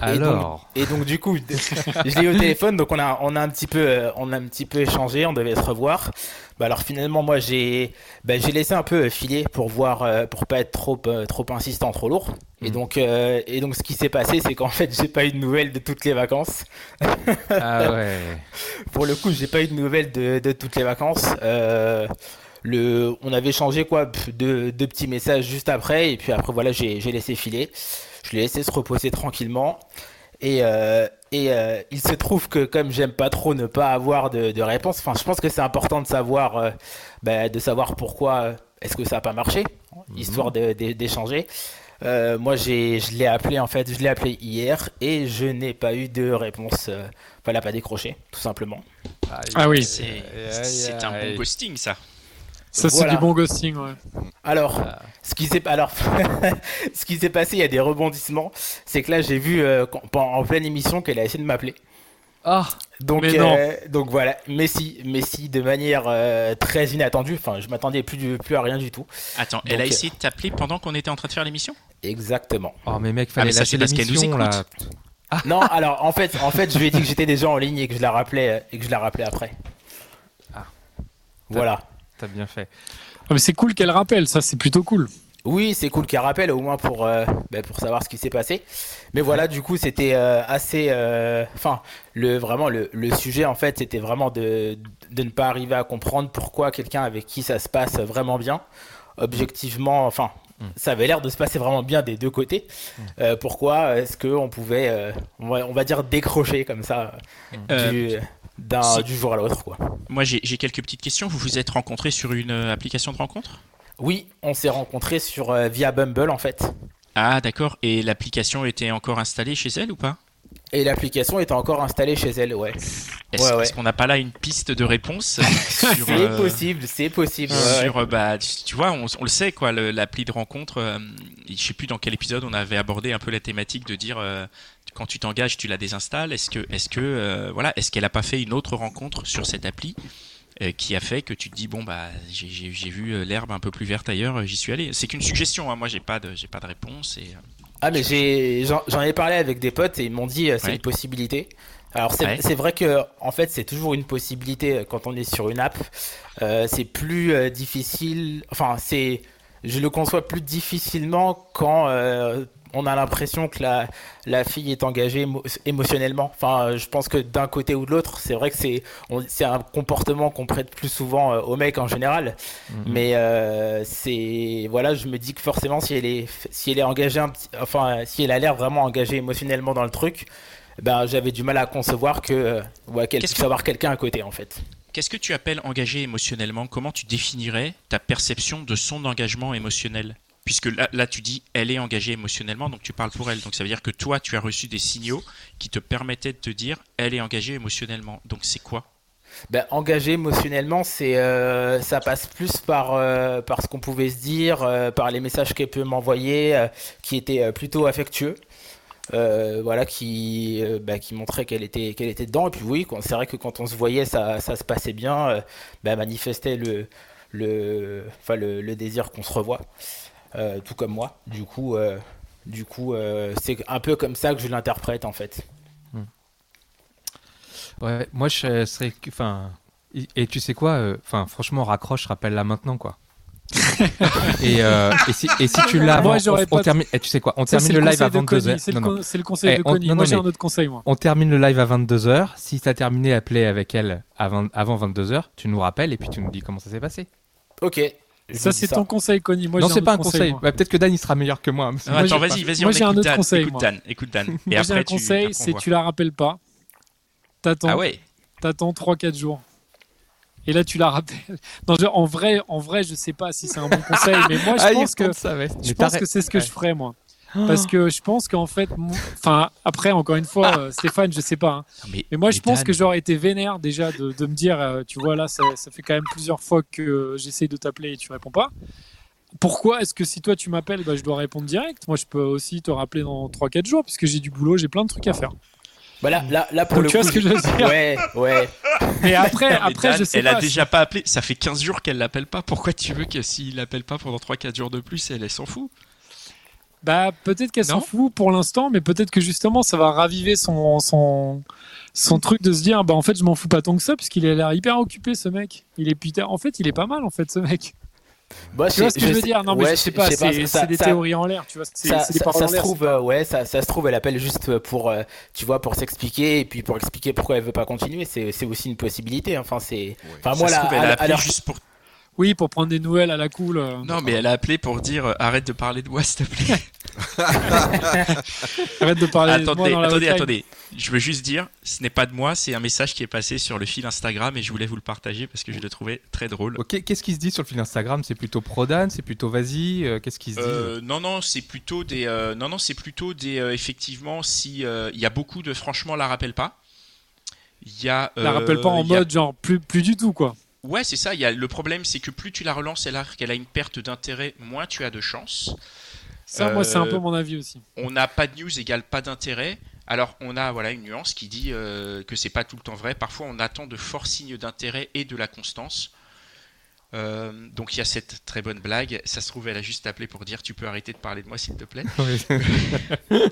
Et donc- Alors, Et donc du coup, je l'ai eu au téléphone, donc on a, on a un petit peu, euh, on a un petit peu échangé, on devait se revoir. Bah alors finalement, moi j'ai, bah, j'ai laissé un peu filer pour voir, pour pas être trop, trop insistant, trop lourd. Et Mhm. donc, euh, et donc ce qui s'est passé, c'est qu'en fait, j'ai pas eu de nouvelles de toutes les vacances. ah ouais. Pour le coup, j'ai pas eu de nouvelles de, de toutes les vacances. Euh, le, on avait changé quoi, deux, deux petits messages juste après, et puis après voilà, j'ai laissé filer. Je l'ai laissé se reposer tranquillement. Et, euh, et euh, il se trouve que comme j'aime pas trop ne pas avoir de, de réponse, enfin je pense que c'est important de savoir, euh, bah, de savoir pourquoi est-ce que ça a pas marché, histoire de- de- d'échanger. Euh, moi j'ai, je l'ai appelé en fait, je l'ai appelé hier et je n'ai pas eu de réponse. euh, a pas décroché, tout simplement. Ah oui. C'est un bon ghosting, ça. Ça, c'est du bon ghosting, ouais. Alors, Ah. ce qui s'est alors ce qui s'est passé, il y a des rebondissements. C'est que là, j'ai vu euh, en pleine émission qu'elle a essayé de m'appeler. Ah, Donc, Mais non. euh, donc voilà, Messi, Messi de manière euh, très inattendue. Enfin, je m'attendais plus, du- plus à rien du tout. Attends, Donc, elle a essayé de t'appeler pendant qu'on était en train de faire l'émission? Exactement. oh mais mec, Ah, fallait mais ça, lâcher c'est parce qu'elle nous l'émission là. non, alors en fait, en fait, je lui ai dit que j'étais déjà en ligne et que je la rappelais et que je la rappelais après. Ah. Voilà. T'as bien fait. Ah, mais c'est cool qu'elle rappelle, ça, c'est plutôt cool. Oui, c'est cool qu'elle rappelle, au moins pour, euh, bah, pour savoir ce qui s'est passé. Mais voilà, du coup, c'était euh, assez. euh, Enfin, le, vraiment, le, le sujet, en fait, c'était vraiment de, de ne pas arriver à comprendre pourquoi quelqu'un avec qui ça se passe vraiment bien, objectivement, enfin. Mm. Ça avait l'air de se passer vraiment bien des deux côtés. Euh, pourquoi est-ce qu'on pouvait, euh, on, va, on va dire, décrocher comme ça du, d'un- du jour à l'autre quoi. Moi, j'ai j'ai quelques petites questions. Vous vous êtes rencontrés sur une euh, application de rencontre? Oui, on s'est rencontrés sur, euh, via Bumble en fait. Ah, d'accord. Et l'application était encore installée chez elle ou pas? Et l'application était encore installée chez elle, ouais. Est-ce Ouais, ouais. est-ce qu'on n'a pas là une piste de réponse sur, C'est euh, possible, c'est possible. ouais. sur, bah, tu tu vois, on, on le sait quoi, le- l'appli de rencontre. euh, je sais plus dans quel épisode on avait abordé un peu la thématique de dire euh, quand tu t'engages, tu la désinstalles. Est-ce que, est-ce que, euh, voilà, est-ce qu'elle a pas fait une autre rencontre sur cette appli euh, qui a fait que tu te dis bon bah j'ai- vu euh, l'herbe un peu plus verte ailleurs, j'y suis allé. C'est qu'une suggestion. hein, moi j'ai pas de, j'ai pas de réponse et. Ah mais j'ai j'en ai parlé avec des potes et ils m'ont dit c'est Ouais. une possibilité. Alors c'est Ouais. vrai que en fait c'est toujours une possibilité quand on est sur une app. Euh, c'est plus difficile. Enfin c'est je le conçois plus difficilement quand euh, on a l'impression que la, la fille est engagée émo- émotionnellement. Enfin, euh, je pense que d'un côté ou de l'autre, c'est vrai que c'est un comportement qu'on prête plus souvent euh, aux mecs en général. Mhm. Mais euh, c'est voilà, je me dis que forcément, si elle est si elle est engagée, un petit- enfin, si elle a l'air vraiment engagée émotionnellement dans le truc, ben j'avais du mal à concevoir que ouais, qu'elle puisse que- avoir quelqu'un à côté en fait. Qu'est-ce que tu appelles engagé émotionnellement? Comment tu définirais ta perception de son engagement émotionnel? Puisque là, tu dis elle est engagée émotionnellement, donc tu parles pour elle. Donc ça veut dire que toi, tu as reçu des signaux qui te permettaient de te dire elle est engagée émotionnellement. Donc c'est quoi? Ben, engagé émotionnellement, c'est euh, ça passe plus par euh, par ce qu'on pouvait se dire, euh, par les messages qu'elle peut m'envoyer, qui étaient plutôt affectueux. Euh, voilà, qui euh, bah, qui montrait qu'elle était qu'elle était dedans. Et puis oui, c'est vrai que quand on se voyait, ça ça se passait bien. Euh, bah, manifestait le le enfin le, désir qu'on se revoie, tout comme moi. Du coup, c'est un peu comme ça que je l'interprète en fait. Ouais, moi je serais. Enfin. Et et tu sais quoi Enfin, franchement, raccroche, rappelle-la maintenant, quoi. Et, euh, et, si, et si tu l'as, Moi, avant, j'aurais on, on pas- termine. et tu sais quoi On Ça, termine le live à conseil de Connie, 22h. C'est le, con- conseil Eh, de on- Connie. Moi, j'ai un autre conseil, moi. On termine le live à 22h. Si tu as terminé à play avec elle avant, avant 22h, tu nous rappelles et puis tu nous dis comment ça s'est passé. Ok. Ça, c'est ton conseil, Connie. Moi, non, c'est pas un conseil. Bah, Peut-être que Dan il sera meilleur que moi. Ah, Moi, attends, j'ai- vas-y, vas-y, moi, j'ai un autre conseil, écoute moi. Dan, écoute Dan. Et Moi, j'ai après, un conseil, c'est tu la rappelles pas. T'attends, Ah ouais. t'attends 3-4 jours. Et là, tu la rappelles. Non, je- en vrai, en vrai, je sais pas si c'est un bon conseil, mais moi, je Ah, pense que compte ça, ouais. je Mais pense que c'est ce que je ferais, moi. Parce que je pense qu'en fait, enfin, après, encore une fois, euh, Stéphane, je sais pas. hein. Mais, Mais moi, je pense que j'aurais été vénère déjà de, de me dire, euh, tu vois, là, ça, ça fait quand même plusieurs fois que euh, j'essaye de t'appeler et tu réponds pas. Pourquoi est-ce que si toi tu m'appelles, bah, je dois répondre direct? Moi, je peux aussi te rappeler dans 3-4 jours, puisque j'ai du boulot, j'ai plein de trucs à faire. Bah là, pour Donc, le tu vois coup, ce que je veux dire Ouais, ouais. Mais après, mais après Dan, je sais elle pas. a déjà pas appelé. Ça fait 15 jours qu'elle l'appelle pas. Pourquoi tu veux que s'il l'appelle pas pendant 3-4 jours de plus, elle, elle s'en fout? Bah, peut-être qu'elle s'en fout pour l'instant, mais peut-être que justement, ça va raviver son, son, son truc de se dire, bah, en fait, je m'en fous pas tant que ça, puisqu'il a l'air hyper occupé, ce mec. Il est putain, en fait, il est pas mal, en fait, ce mec. Bah, Tu vois ce que je, veux sais- dire? Non, mais ouais, je sais pas, c'est des ça- théories en l'air, tu vois. Ça, des ça- se trouve, euh, ouais, ça, ça se trouve, elle appelle juste pour, euh, tu vois, pour s'expliquer et puis pour expliquer pourquoi elle veut pas continuer. C'est, aussi une possibilité. Enfin, c'est, enfin, Ça moi se là, trouve, elle à- a à appelé l'heure- juste pour. Oui, pour prendre des nouvelles à la cool. euh. Non, mais elle a appelé pour dire euh, arrête de parler de moi, s'il te plaît. Arrête de parler de moi attendez, dans la attendez, attendez. Je veux juste dire, ce n'est pas de moi, c'est un message qui est passé sur le fil Instagram et je voulais vous le partager parce que je le trouvais très drôle. Ok, Qu'est-ce qui se dit sur le fil Instagram? C'est plutôt pro Dan C'est plutôt vas-y euh, Qu'est-ce qui se dit? Euh, non, non, c'est plutôt des. euh, non, non, c'est plutôt des. euh, effectivement, si euh, il y a beaucoup de. Franchement, la rappelle pas. Il y a. La rappelle pas en a- mode genre plus, plus du tout, quoi. Ouais, c'est ça. Il y a le problème, c'est que plus tu la relances, elle a qu'elle a une perte d'intérêt, moins tu as de chance. Ça, moi, c'est un Euh, peu mon avis aussi. On n'a pas de news égale pas d'intérêt. Alors on a voilà une nuance qui dit euh, que c'est pas tout le temps vrai. Parfois on attend de forts signes d'intérêt et de la constance. Euh, donc il y a cette très bonne blague. Ça se trouve elle a juste appelé pour dire tu peux arrêter de parler de moi s'il te plaît. Ouais.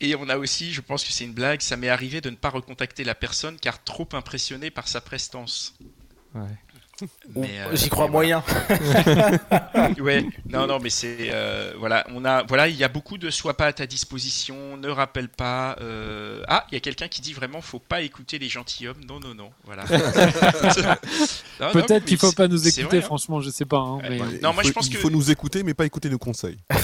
Et on a aussi, je pense que c'est une blague, ça m'est arrivé de ne pas recontacter la personne car trop impressionné par sa prestance. Ouais. Mais, euh, J'y crois mais moyen. Ouais, non, non, mais c'est euh, voilà, on a voilà, il y a beaucoup de sois pas à ta disposition, ne rappelle pas. euh, Ah, il y a quelqu'un qui dit vraiment, faut pas écouter les gentilshommes. Non, non, non, voilà. Peut-être qu'il faut pas nous écouter, vrai, hein. franchement, je sais pas. hein, mais- Non, moi, faut- je pense il que- faut nous écouter, mais pas écouter nos conseils.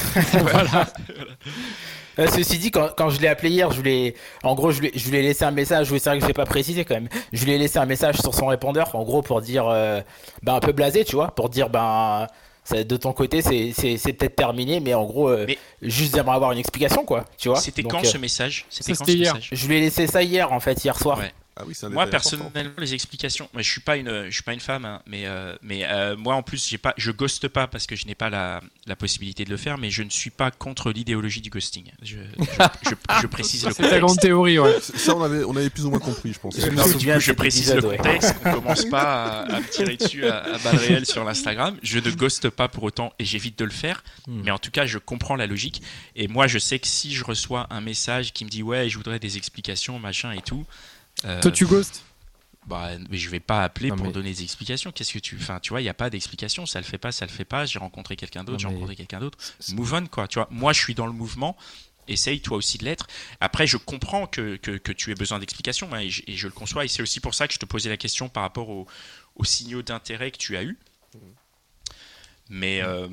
Euh, ceci dit, quand, quand je l'ai appelé hier, je voulais, en gros, je lui, je lui ai laissé un message. Oui, c'est vrai que je l'ai pas précisé quand même. Je lui ai laissé un message sur son répondeur, en gros, pour dire, euh, ben, un peu blasé, tu vois, pour dire, ben, ça- de ton côté, c'est, c'est, c'est peut-être terminé, mais en gros, euh, Mais- juste j'aimerais avoir une explication, quoi, tu vois. C'était quand euh, ce message? C'était quand ce hier. message? Je lui ai laissé ça hier, en fait, hier soir. Ouais. Ah oui, c'est un Moi important. personnellement les explications, mais je suis pas une, je suis pas une femme, hein, mais euh, mais euh, moi en plus j'ai pas, je ghoste pas parce que je n'ai pas la, la possibilité de le faire, mais je ne suis pas contre l'idéologie du ghosting. Je, je, je- je précise le C'est ta grande contexte. théorie, ouais. Ça, on avait, on avait plus ou moins compris, je pense. Du coup, je précise le épisode, ouais. contexte, qu'on commence pas à, à me tirer dessus à, à balles réelles sur l'Instagram. Je ne ghoste pas pour autant et j'évite de le faire. Hmm. Mais en tout cas, je comprends la logique. Et moi, je sais que si je reçois un message qui me dit ouais, je voudrais des explications, machin et tout. Euh, Toi, tu ghostes. bah, mais je vais pas appeler Non, pour mais- donner des explications. Qu'est-ce que tu, enfin, tu vois, il y a pas d'explication. Ça le fait pas, ça le fait pas. J'ai rencontré quelqu'un d'autre, j'ai mais- rencontré quelqu'un d'autre. Move on, quoi. Tu vois, moi, je suis dans le mouvement. Essaye toi aussi de l'être. Après, je comprends que, que, que tu aies besoin d'explications hein, et, je, et je le conçois. Et c'est aussi pour ça que je te posais la question par rapport aux, aux signaux d'intérêt que tu as eu. Mais euh,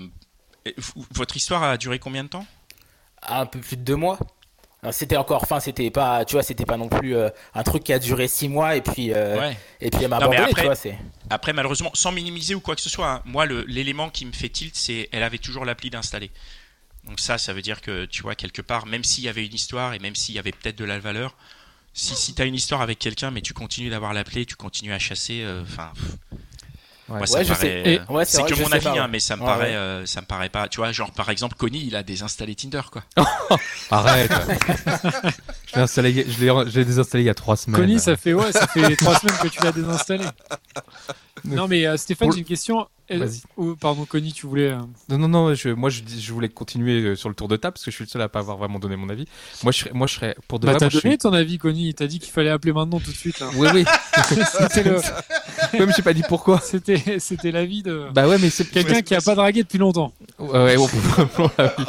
votre histoire a duré combien de temps? Un peu plus de deux mois. Alors, C'était encore, enfin, c'était pas, tu vois, c'était pas non plus euh, un truc qui a duré six mois et puis, euh, Ouais. et puis elle m'a abandonné, après- tu vois. Après, malheureusement, sans minimiser ou quoi que ce soit, hein, moi, l'élément qui me fait tilt, c'est elle avait toujours l'appli d'installer. Donc ça, ça veut dire que, tu vois, quelque part, même s'il y avait une histoire et même s'il y avait peut-être de la valeur, Si, si t'as une histoire avec quelqu'un, mais tu continues d'avoir l'appelé, tu continues à chasser, euh, enfin. Ouais. Ouais, paraît, Ouais, c'est que mon avis, pas, hein, mais ça me Ouais, paraît, ouais. euh, ça me paraît pas. Tu vois, genre par exemple, Connie, il a désinstallé Tinder, quoi. Arrête. je l'ai désinstallé il y a trois semaines. Connie, ça fait ouais, ça fait trois semaines que tu l'as désinstallé. Non mais euh, Stéphane, Pour- j'ai une question. Vas-y. oh, pardon, Connie, tu voulais. euh, Non, non, non, je, moi je, voulais continuer euh, sur le tour de table parce que je suis le seul à pas avoir vraiment donné mon avis. Moi je serais, moi, je serais pour de Bah, vrai, t'as donné suis- ton avis, Connie. T'as dit qu'il fallait appeler maintenant tout de suite. Là. Oui, oui. C'était le, Même j'ai pas dit pourquoi. c'était, c'était l'avis de Bah ouais, mais c'est quelqu'un qui a pas dragué depuis longtemps. Ouais, on peut vraiment l'avis.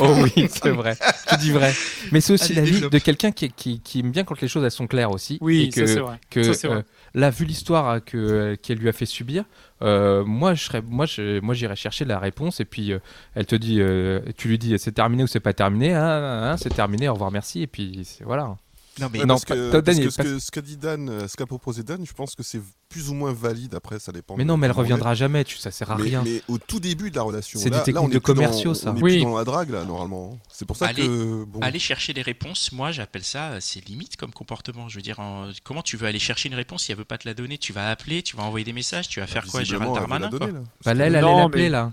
Oh oui, c'est vrai. Tu dis vrai. Mais c'est aussi l'avis de quelqu'un qui, qui, qui aime bien quand les choses elles sont claires aussi. Oui, et que, ça c'est vrai. que Ça, c'est vrai. euh, là, vu l'histoire euh, que euh, qu'elle lui a fait subir, euh, moi je serais, moi je, moi j'irais chercher la réponse et puis euh, elle te dit, euh, tu lui dis c'est terminé ou c'est pas terminé, hein, hein, hein, c'est terminé, au revoir, merci et puis voilà. Non, mais Ouais, non, parce que, parce que ce pas- que- ce qu'a dit Dan, euh, ce qu'a proposé Dan, je pense que c'est plus ou moins valide. Après, ça dépend. Mais non, mais elle reviendra jamais, tu, ça sert à Mais, rien. mais au tout début de la relation, C'est là, des là, on techniques est de dans- commerciaux, ça. On est Oui. plus dans la drague là, normalement. C'est pour ça Allez- que bon. aller chercher les réponses, moi j'appelle ça, euh, c'est limite comme comportement. Je veux dire, en- comment tu veux aller chercher une réponse si elle veut pas te la donner? Tu vas appeler, tu vas envoyer des messages, tu vas faire quoi, visiblement, Gérald Darmanin quoi? là. Bah là, elle allait Non, l'appeler mais- là.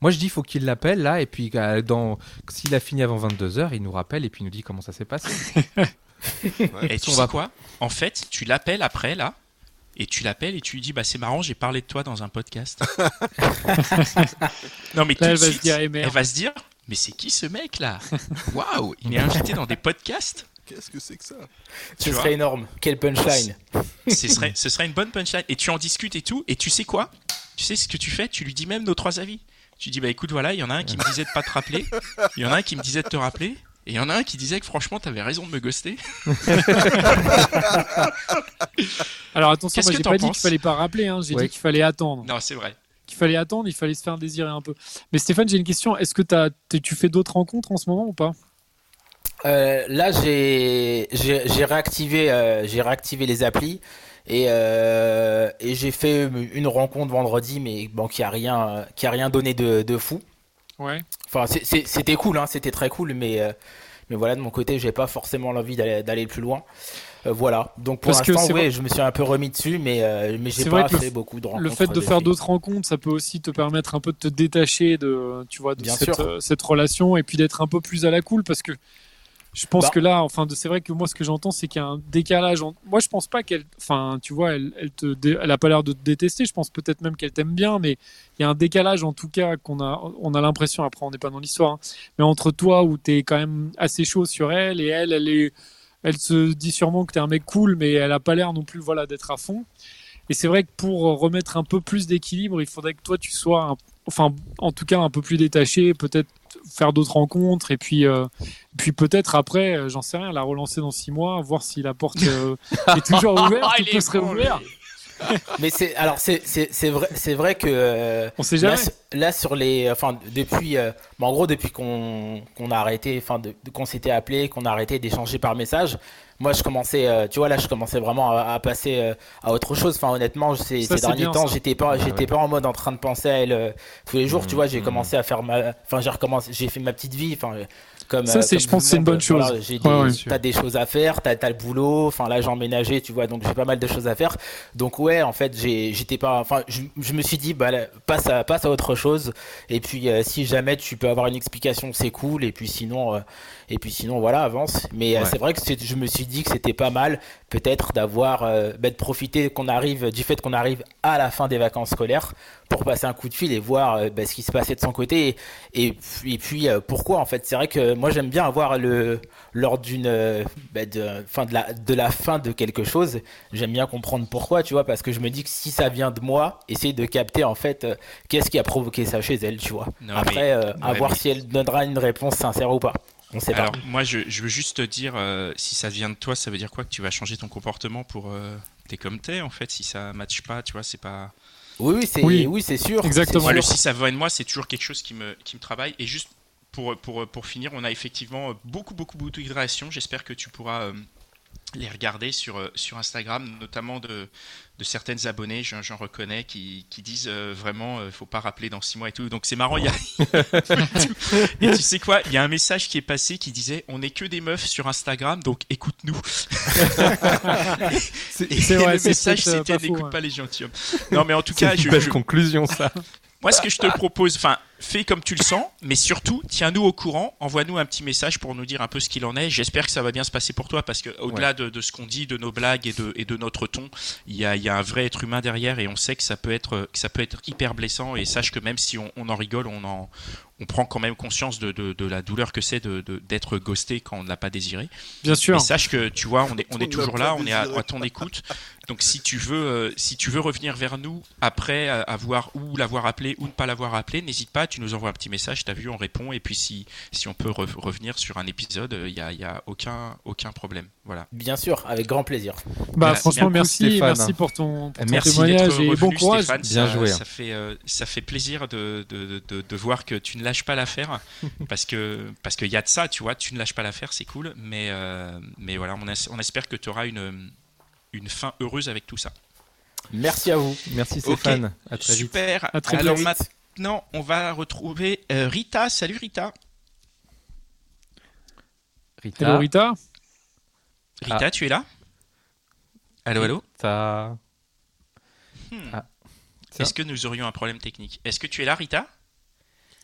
Moi je dis faut qu'il l'appelle là et puis euh, dans s'il a fini avant 22h, il nous rappelle et puis il nous dit comment ça s'est passé. Et tu On sais va- quoi? En fait, tu l'appelles après là, et tu l'appelles et tu lui dis bah c'est marrant, j'ai parlé de toi dans un podcast. non mais tout Là, de elle va se suite, dire, eh, elle va se dire mais c'est qui ce mec là? Waouh, il est invité dans des podcasts? Qu'est-ce que c'est que ça? Ce serait énorme. Quel punchline. ce serait, ce serait une bonne punchline. Et tu en discutes et tout. Et tu sais quoi? Tu sais ce que tu fais? Tu lui dis même nos trois avis. Tu dis bah écoute voilà, il y en a un qui me disait de pas te rappeler, il y en a un qui me disait de te rappeler, et il y en a un qui disait que franchement t'avais raison de me ghoster. Alors attention, moi j'ai pas dit qu'il fallait pas rappeler. Hein. J'ai Ouais. dit qu'il fallait attendre. Non c'est vrai. Qu'il fallait attendre. Il fallait se faire désirer un peu. Mais Stéphane, j'ai une question. Est-ce que tu fais d'autres rencontres en ce moment ou pas? Euh, là, j'ai j'ai j'ai réactivé euh, j'ai réactivé les applis et euh, et j'ai fait une rencontre vendredi, mais bon, qui a rien qui a rien donné de, de fou. Ouais. Enfin, c'était cool, hein, c'était très cool, mais euh, mais voilà, de mon côté, j'ai pas forcément l'envie d'aller plus loin. Euh, voilà. Donc pour l'instant, ouais, je me suis un peu remis dessus, mais euh, mais j'ai pas fait beaucoup de rencontres. Le fait de faire d'autres rencontres, ça peut aussi te permettre un peu de te détacher de, tu vois, de cette, cette relation et puis d'être un peu plus à la cool parce que je pense Bah. que là, enfin, c'est vrai que moi, ce que j'entends, c'est qu'il y a un décalage. en- Moi, je pense pas qu'elle, enfin, tu vois, elle, elle te, dé- elle a pas l'air de te détester. Je pense peut-être même qu'elle t'aime bien, mais il y a un décalage en tout cas qu'on a, on a l'impression. Après, on n'est pas dans l'histoire, hein, mais entre toi où t'es quand même assez chaud sur elle et elle, elle est, elle se dit sûrement que t'es un mec cool, mais elle a pas l'air non plus, voilà, d'être à fond. Et c'est vrai que pour remettre un peu plus d'équilibre, il faudrait que toi tu sois, un- enfin, en tout cas un peu plus détaché, peut-être faire d'autres rencontres et puis, euh, puis peut-être après, euh, j'en sais rien, la relancer dans six mois, voir si la porte euh, est toujours ouverte, tout peut est se réouvrir. Mais c'est alors c'est c'est c'est vrai c'est vrai que euh, On sait Là, jamais. sur- là, sur les, enfin depuis, euh, bon, en gros depuis qu'on qu'on a arrêté, enfin qu'on s'était appelé, qu'on a arrêté d'échanger par message, moi je commençais, euh, tu vois là, je commençais vraiment à, à passer euh, à autre chose. Enfin honnêtement, ces, Ça, ces derniers bien, temps, j'étais pas, j'étais ouais. pas en mode en train de penser à elle euh, tous les jours. Mhm, Tu vois, j'ai mhm. commencé à faire ma, enfin j'ai recommencé, j'ai fait ma petite vie, enfin euh, comme. Ça, euh, c'est- je pense c'est une bonne chose. voilà, j'ai des- Ouais, ouais. T'as des choses à faire, t'as as le boulot, enfin là j'ai emménagé, tu vois, donc j'ai pas mal de choses à faire. Donc ouais, en fait, j'ai- j'étais pas, enfin, je, je me suis dit, bah là, passe à passe à autre chose. Et puis euh, si jamais tu peux avoir une explication, c'est cool. Et puis sinon, euh, et puis sinon voilà, avance. Mais euh, Ouais. c'est vrai que je me suis dit que c'était pas mal, peut-être d'avoir, euh, bah, de profiter qu'on arrive du fait qu'on arrive à la fin des vacances scolaires pour passer un coup de fil et voir euh, bah, ce qui se passait de son côté. Et, et puis, et puis, euh, pourquoi en fait? C'est vrai que moi j'aime bien avoir le lors d'une bah, de, fin de la de la fin de quelque chose. J'aime bien comprendre pourquoi, tu vois, parce que je me dis que si ça vient de moi, essayer de capter en fait qu'est-ce qui a provoqué ça chez elle, tu vois? Non, Après, mais- à ouais, voir mais- si elle donnera une réponse sincère ou pas. On sait Alors pas. moi je, je veux juste te dire euh, si ça vient de toi, ça veut dire quoi que tu vas changer ton comportement pour euh, t'es comme t'es en fait. Si ça matche pas, tu vois, c'est pas. Oui, oui, c'est Oui. oui, c'est sûr. Exactement. Moi, le si ça vient de moi, c'est toujours quelque chose qui me, qui me travaille. Et juste pour, pour, pour finir, on a effectivement beaucoup, beaucoup, beaucoup de. J'espère que tu pourras euh, les regarder sur, euh, sur Instagram, notamment de, de certaines abonnées, j'en j'en reconnais, qui, qui disent euh, vraiment, euh, faut pas rappeler dans six mois et tout. Donc c'est marrant. il Y a... et tu sais quoi Il y a un message qui est passé qui disait, on n'est que des meufs sur Instagram, donc écoute-nous. et c'est vrai, le c'est message euh, c'était, n'écoute pas les gentilshommes. Non, mais en tout C'est cas, une je, belle je- conclusion, ça. moi, ce que je te propose, enfin, fais comme tu le sens, mais surtout, tiens-nous au courant, envoie-nous un petit message pour nous dire un peu ce qu'il en est. J'espère que ça va bien se passer pour toi, parce que au-delà de, de ce qu'on dit, de nos blagues et de, et de notre ton, il y a, il y a un vrai être humain derrière, et on sait que ça peut être, que ça peut être hyper blessant. Et sache que même si on, on en rigole, on en, on prend quand même conscience de, de- de la douleur que c'est de- de- d'être ghosté quand on ne l'a pas désiré. Bien sûr. Mais sache que tu vois, on est, on On est l'a toujours là, on est à ton écoute. Donc si tu veux, euh, si tu veux revenir vers nous après euh, avoir ou l'avoir appelé ou ne pas l'avoir appelé, n'hésite pas, tu nous envoies un petit message, t'as vu, on répond. Et puis si, si on peut re- revenir sur un épisode, il n'y a, y a aucun, aucun problème. Voilà. Bien sûr, avec grand plaisir. Bah, Merci franchement, merci, Stéphane. merci pour ton, pour ton Merci témoignage d'être et revenu, bon courage. Stéphane. Bien ça, joué, hein. Ça fait, euh, ça fait plaisir de, de, de, de voir que tu ne lâches pas l'affaire. parce que parce qu'il y a de ça, tu vois, tu ne lâches pas l'affaire, c'est cool. Mais, euh, mais voilà, on, es- on espère que tu auras une, une fin heureuse avec tout ça. Merci à vous. Merci Stéphane. À très vite. Super. À très Alors vite. Maintenant, on va retrouver euh, Rita. Salut Rita. Rita. Hello Rita. Rita, Ah. tu es là? Allô, allô? Rita. Hmm. Ah. Est-ce que nous aurions un problème technique? Est-ce que tu es là, Rita?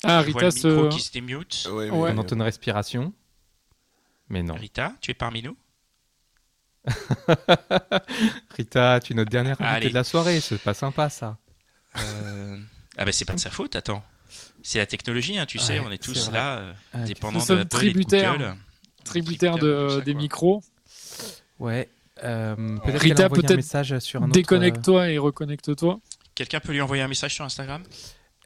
Ah, Je vois Rita, le micro se... qui se démute. Ouais, mais, Ouais. On entend une respiration. Mais non. Rita, tu es parmi nous? Rita, tu es notre dernière invitée de la soirée. C'est pas sympa, ça. Euh, Ah ben c'est pas de sa faute, attends. C'est la technologie, hein, tu sais, on est tous vrai. là, euh, Ah, dépendants Nous de et tributaires. Google. de de, ça, des quoi. micros. Ouais. euh, peut-être Rita, peut-être message sur un Déconnecte-toi et reconnecte-toi. Quelqu'un peut lui envoyer un message sur Instagram?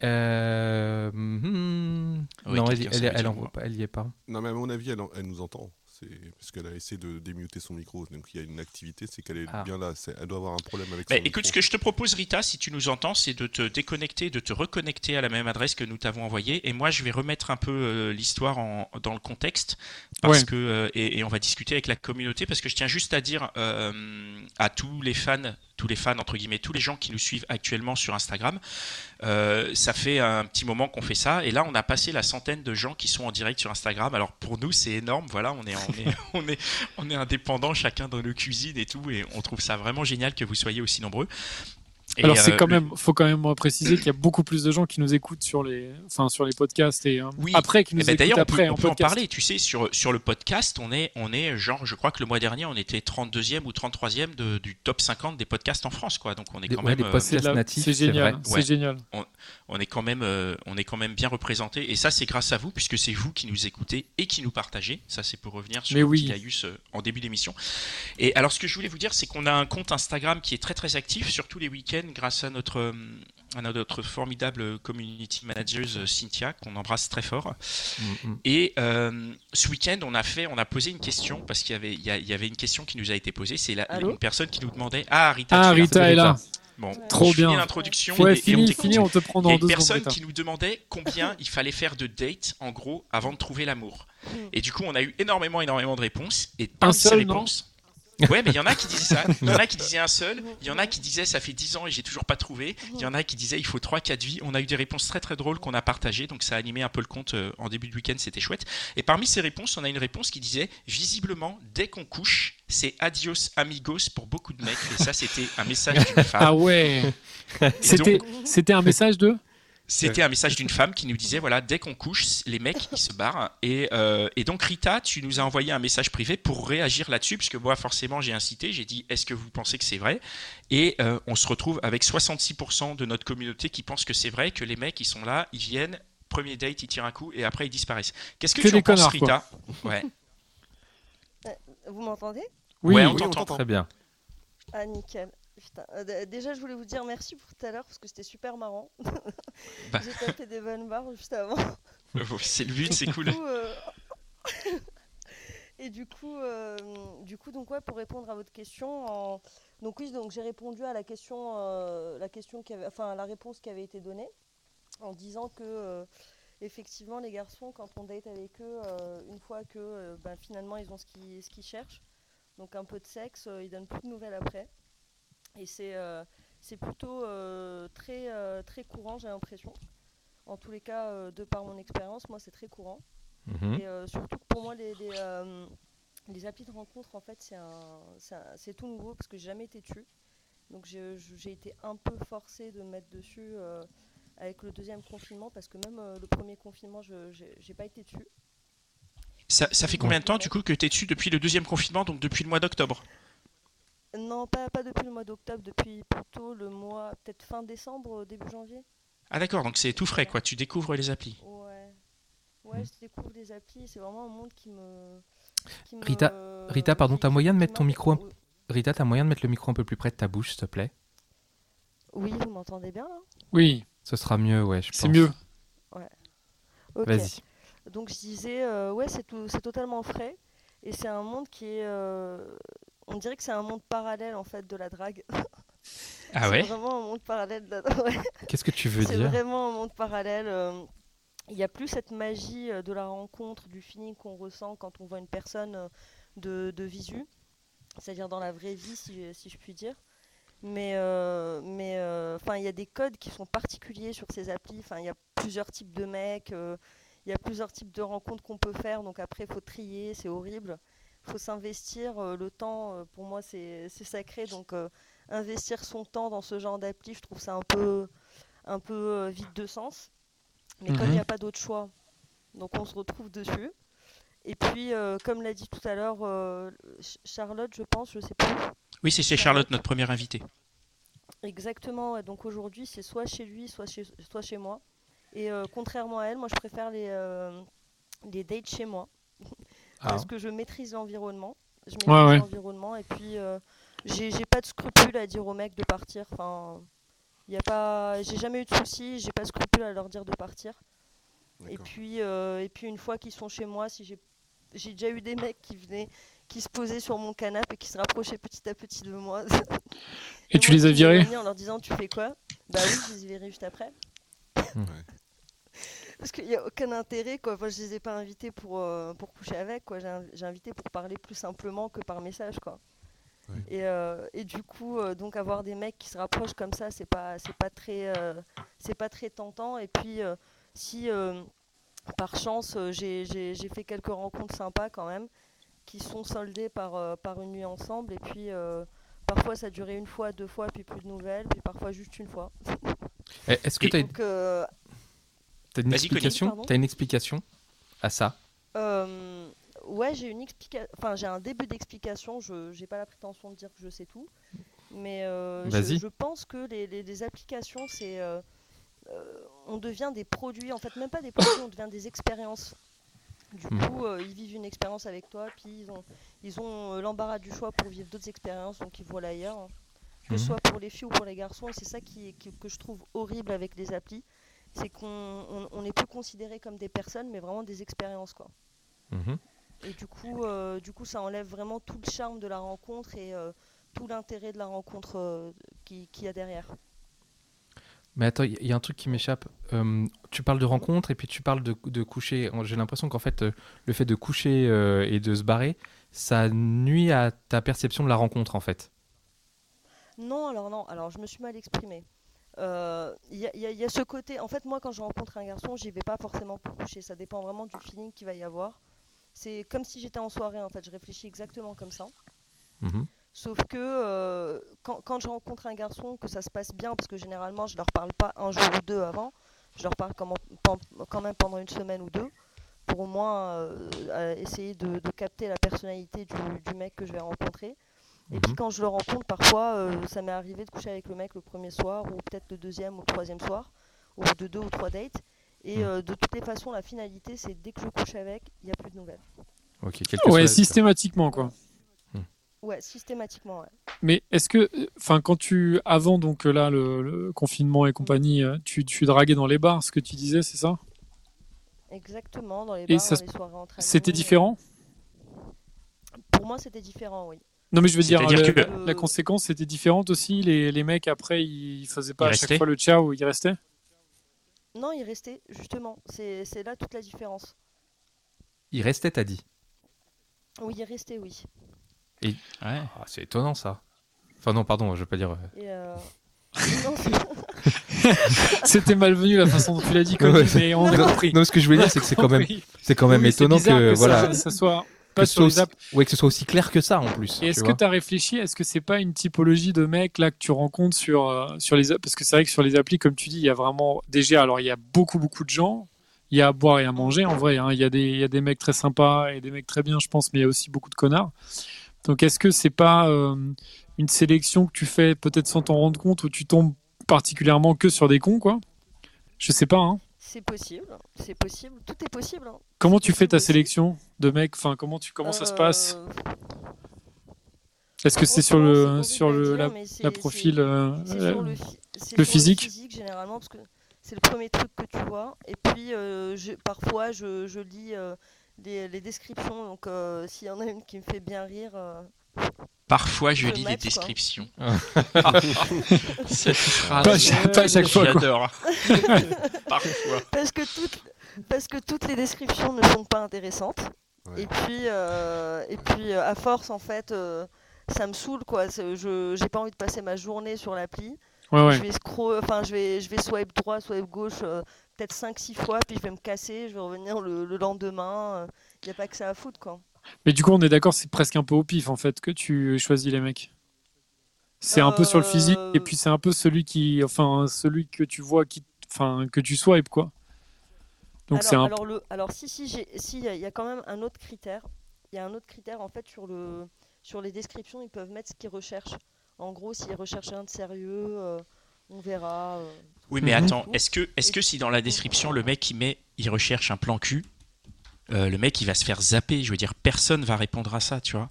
Euh, hmm, Oui, non, elle, elle, envoie pas, y est pas. Non, mais à mon avis, elle, en- elle nous entend. C'est parce qu'elle a essayé de démuter son micro. Donc il y a une activité, c'est qu'elle est Ah. bien là. Elle doit avoir un problème avec Bah, son écoute, ce micro. que je te propose, Rita, si tu nous entends, c'est de te déconnecter, de te reconnecter à la même adresse que nous t'avons envoyée. Et moi, je vais remettre un peu euh, l'histoire en- dans le contexte, parce Ouais. que euh, et, et on va discuter avec la communauté, parce que je tiens juste à dire euh, à tous les fans, tous les fans entre guillemets, tous les gens qui nous suivent actuellement sur Instagram, euh, ça fait un petit moment qu'on fait ça, et là, on a passé la centaine de gens qui sont en direct sur Instagram. Alors pour nous, c'est énorme. Voilà, on est, on est, on est, on est indépendants, chacun dans nos cuisines et tout, et on trouve ça vraiment génial que vous soyez aussi nombreux. Et, Alors c'est euh, quand le- même, faut quand même préciser qu'il y a beaucoup plus de gens qui nous écoutent sur les, enfin sur les podcasts et euh, Oui. après qui Eh nous ben, écoutent D'ailleurs, on après peut, on en peut en parler. Tu sais, sur, sur le podcast, on est, on est genre, je crois que le mois dernier, on était 32e ou 33e de- du top 50 des podcasts en France, quoi. Donc on est quand ouais, même, des euh, C'est génial, c'est Ouais. génial. on est quand même, euh, on est quand même bien représenté. Et ça, c'est grâce à vous, puisque c'est vous qui nous écoutez et qui nous partagez. Ça, c'est pour revenir sur Mais le oui. petit euh, en début d'émission. Et alors, ce que je voulais vous dire, c'est qu'on a un compte Instagram qui est très très actif, surtout les week-ends, grâce à notre, euh, à notre formidable community manager euh, Cynthia, qu'on embrasse très fort. Mm, mm. Et euh, ce week-end, on a fait, on a posé une question parce qu'il y avait, il y, a- il y avait une question qui nous a été posée. C'est une personne qui nous demandait Ah, Rita, Ah là Rita est là. Bon, Trop bien. l'introduction. Ouais, et- et on fini, fini, on te prend dans une deux personne qui nous demandait combien il fallait faire de dates, en gros, avant de trouver l'amour. Mm. Et du coup, on a eu énormément, énormément de réponses. Et Un parmi ces seul, non réponses. Ouais, mais il y en a qui disaient ça. Il y en a qui disaient un seul. Il y en a qui disaient ça fait 10 ans et j'ai toujours pas trouvé. Il y en a qui disaient il faut 3-4 vies. On a eu des réponses très très drôles qu'on a partagées. Donc ça a animé un peu le compte euh, en début de week-end. C'était chouette. Et parmi ces réponses, on a une réponse qui disait visiblement, dès qu'on couche, c'est adios amigos pour beaucoup de mecs. Et ça, c'était un message d'une femme. Ah ouais. Et C'était, donc, c'était un message de. C'était un message d'une femme qui nous disait voilà, dès qu'on couche, les mecs ils se barrent. Et, euh, et donc Rita, tu nous as envoyé un message privé pour réagir là-dessus, puisque moi forcément j'ai incité, j'ai dit est-ce que vous pensez que c'est vrai? Et euh, on se retrouve avec 66% de notre communauté qui pense que c'est vrai, que les mecs ils sont là, ils viennent, premier date, ils tirent un coup et après ils disparaissent. Qu'est-ce que, Que tu en penses Rita? Ouais. Vous m'entendez? Oui. Ouais, on Oui, t'entend. Très bien. Ah, nickel. Putain. Euh, déjà, je voulais vous dire merci pour tout à l'heure parce que c'était super marrant. Bah. J'ai tapé des bonnes barres juste avant. C'est le but, c'est cool. coup, euh, Et du coup, euh, du coup, donc ouais, pour répondre à votre question, en- donc oui, donc j'ai répondu à la question, la question qui avait, enfin la réponse qui avait été donnée, en disant que effectivement les garçons, quand on date avec eux, une fois que ben, finalement ils ont ce qu'ils ce qu'ils cherchent, donc un peu de sexe, ils donnent plus de nouvelles après. Et c'est euh, c'est plutôt euh, très, euh, très courant, j'ai l'impression. En tous les cas, de par mon expérience, moi c'est très courant. Mhm. Et surtout que pour moi, les, les, les applis de rencontre, en fait, c'est tout nouveau parce que j'ai jamais été dessus. Donc j'ai été un peu forcée de me mettre dessus euh, avec le deuxième confinement parce que même euh, le premier confinement, je j'ai pas été dessus. Ça, ça fait combien de temps du coup que tu es dessus depuis le deuxième confinement, donc depuis le mois d'octobre? Non, pas, pas depuis le mois d'octobre, depuis plutôt le mois, peut-être fin décembre, début janvier. Ah d'accord, donc c'est tout frais quoi, tu découvres les applis. Ouais. Ouais, je découvre des applis, c'est vraiment un monde qui me. qui Rita- me- Rita, pardon, t'as moyen de mettre ton micro un- Rita, t'as moyen de mettre le micro un peu plus près de ta bouche, s'il te plaît? Oui, vous m'entendez bien là? Oui, Ce sera mieux, ouais, je pense. c'est mieux. Ok. Vas-y. Donc je disais, euh, ouais, c'est tout, c'est totalement frais. Et c'est un monde qui est. euh, on dirait que c'est un monde parallèle en fait de la drague. Ah c'est ouais vraiment un monde parallèle de la ouais. Qu'est-ce que tu veux C'est dire vraiment un monde parallèle. euh, Il n'y a plus cette magie euh, de la rencontre, du feeling qu'on ressent quand on voit une personne euh, de, de visu, c'est-à-dire dans la vraie vie, si, si je puis dire. Mais euh, mais euh, enfin, il y a des codes qui sont particuliers sur ces applis. Enfin, il y a plusieurs types de mecs, il y a plusieurs types de rencontres qu'on peut faire. Donc après, il faut trier, c'est horrible. Il faut s'investir. euh, le temps, euh, pour moi, c'est sacré. Donc euh, investir son temps dans ce genre d'appli, je trouve ça un peu un peu vide de sens. Mais comme il n'y a pas d'autre choix, donc on se retrouve dessus. Et puis, euh, comme l'a dit tout à l'heure euh, Ch- Charlotte, je pense, je sais plus. Oui, c'est chez Charlotte, notre première invitée. Exactement, donc aujourd'hui c'est soit chez lui, soit chez, soit chez moi. Et euh, contrairement à elle, moi je préfère les, les dates chez moi. Ah. Parce que je maîtrise l'environnement. Je maîtrise Ouais, ouais. l'environnement et puis euh, j'ai pas de scrupule à dire aux mecs de partir. Enfin, y a pas, j'ai jamais eu de soucis, j'ai pas de scrupule à leur dire de partir. Et puis, euh, et puis une fois qu'ils sont chez moi, si j'ai j'ai déjà eu des mecs qui venaient, qui se posaient sur mon canapé et qui se rapprochaient petit à petit de moi. Et tu moi, les as virés En leur disant tu fais quoi? Bah oui, je les ai virés juste après. Ouais. Parce qu'il n'y a aucun intérêt quoi. Enfin, je les ai pas invités pour, euh, pour coucher avec quoi. J'ai j'ai invité pour parler plus simplement que par message quoi. Et, euh, et du coup, euh, donc avoir des mecs qui se rapprochent comme ça, c'est pas, c'est pas très, euh, c'est pas très tentant. Et puis, euh, si euh, par chance j'ai j'ai- j'ai fait quelques rencontres sympas quand même, qui sont soldées par, euh, par une nuit ensemble. Et puis, euh, parfois ça a duré une fois, deux fois, puis plus de nouvelles, puis parfois juste une fois. Eh, Est-ce que tu as, Euh, une explication T'as une explication à ça Euh, ouais, j'ai une explication. Enfin, j'ai un début d'explication. Je n'ai pas la prétention de dire que je sais tout, mais euh, je, pense que les, les- les applications, c'est euh, euh, on devient des produits. En fait, même pas des produits, on devient des expériences. Du Mhm. coup, euh, ils vivent une expérience avec toi, puis ils ont ils ont l'embarras du choix pour vivre d'autres expériences, donc ils volent ailleurs. hein. Que ce soit pour les filles ou pour les garçons, et c'est ça qui- que je trouve horrible avec les applis, c'est qu'on on- plus considéré comme des personnes, mais vraiment des expériences, quoi. Mhm. Et du coup, euh, du coup, ça enlève vraiment tout le charme de la rencontre et euh, tout l'intérêt de la rencontre euh, qui- qu'il y a derrière. Mais attends, il y, a un truc qui m'échappe. Tu parles de rencontre et puis tu parles de, de coucher. J'ai l'impression qu'en fait, le fait de coucher et de se barrer, ça nuit à ta perception de la rencontre, en fait. Non, alors non, alors je me suis mal exprimée. Euh, Il y, a- y y ce côté, en fait, moi, quand je rencontre un garçon, j'y vais pas forcément pour coucher. Ça dépend vraiment du feeling qu'il va y avoir. C'est comme si j'étais en soirée, en fait. Je réfléchis exactement comme ça. Mhm. Sauf que euh, quand, quand je rencontre un garçon, que ça se passe bien, parce que généralement je leur parle pas un jour ou deux avant, je leur parle quand même pendant une semaine ou deux, pour au moins euh, euh, essayer de, de capter la personnalité du, du mec que je vais rencontrer. Et puis Mhm. quand je le rencontre, parfois euh, ça m'est arrivé de coucher avec le mec le premier soir, ou peut-être le deuxième ou le troisième soir, ou de deux ou trois dates. Et Mhm. euh, de toutes les façons, la finalité, c'est dès que je couche avec, il n'y a plus de nouvelles. Ok, soit Ouais, systématiquement, quoi. Ouais, systématiquement, ouais. Mais est-ce que, enfin, quand tu, avant donc là le, le confinement et compagnie, euh, tu, tu draguais dans les bars, ce que tu disais, c'est ça? Exactement, dans les Et bars, ça dans les soirées entre C'était différent? Pour moi, c'était différent, oui. Non, mais je veux dire, C'est-à-dire le- que- la, conséquence était différente aussi. Les, les mecs après, ils faisaient pas Ils à chaque restaient fois le ciao, ils restaient. Non, il restait, justement. C'est c'est là toute la différence. Il restait, t'as dit? Oui, il restait, oui. Ouais. Ah, c'est étonnant ça. Enfin non, pardon, je veux pas dire. euh, Et, euh, C'était malvenu la façon dont tu l'as dit, Connie, Ouais. mais on a Non, compris. non, ce que je voulais dire, c'est que c'est quand même, Compris. c'est quand même Oui, c'est étonnant que, ça- voilà, ça, soit que pas ce sur les apps. ouais, que ce soit aussi clair que ça en plus. Est-ce que tu as réfléchi Est-ce que c'est pas une typologie de mecs là que tu rencontres sur, euh, sur les Parce que c'est vrai que sur les applis, comme tu dis, il y a vraiment déjà, alors il y a beaucoup beaucoup de gens. Il y a à boire et à manger en vrai. hein. Il y, a des- il y a des mecs très sympas et des mecs très bien, je pense, mais il y a aussi beaucoup de connards. Donc est-ce que c'est pas euh, une sélection que tu fais peut-être sans t'en rendre compte où tu tombes particulièrement que sur des cons quoi? Je sais pas. Hein. C'est possible, c'est possible, tout est possible. hein. Comment tu fais ta sélection de mecs? Enfin, comment tu comment ça se passe? Euh, Est-ce que c'est sur le sur le la, profil le, physique? généralement parce que c'est le premier truc que tu vois. Et puis euh, je- parfois je, je lis euh, les, les descriptions. Donc euh, s'il y en a une qui me fait bien rire, Parfois, je lis les match, quoi. descriptions. Cette phrase, Pas pas chaque fois, quoi. j'adore. Parfois. parce que toutes parce que toutes les descriptions ne sont pas intéressantes. Ouais. Et puis euh, et puis euh, à force en fait. euh, ça me saoule quoi, je j'ai pas envie de passer ma journée sur l'appli. Ouais, ouais. Je vais scroll, enfin je vais je vais swipe droit, swipe gauche euh, peut-être 5 6 fois puis je vais me casser, je vais revenir le, le lendemain, il n'y a pas que ça à foutre quoi. Mais du coup, on est d'accord, c'est presque un peu au pif en fait que tu choisis les mecs. C'est un peu sur le physique et puis c'est un peu celui qui, enfin, celui que tu vois qui, enfin, que tu swipes quoi. Donc c'est alors, un. alors, le, alors si, si, il y, a- il y a quand même un autre critère. Il y a un autre critère en fait sur, le, sur les descriptions, ils peuvent mettre ce qu'ils recherchent. En gros, s'ils recherchent un de sérieux, euh, on verra. euh. Oui, mais Mhm. attends, est-ce que, est-ce que si dans la description, le mec, il met, il recherche un plan cul, euh, le mec, il va se faire zapper. Je veux dire, personne va répondre à ça, tu vois.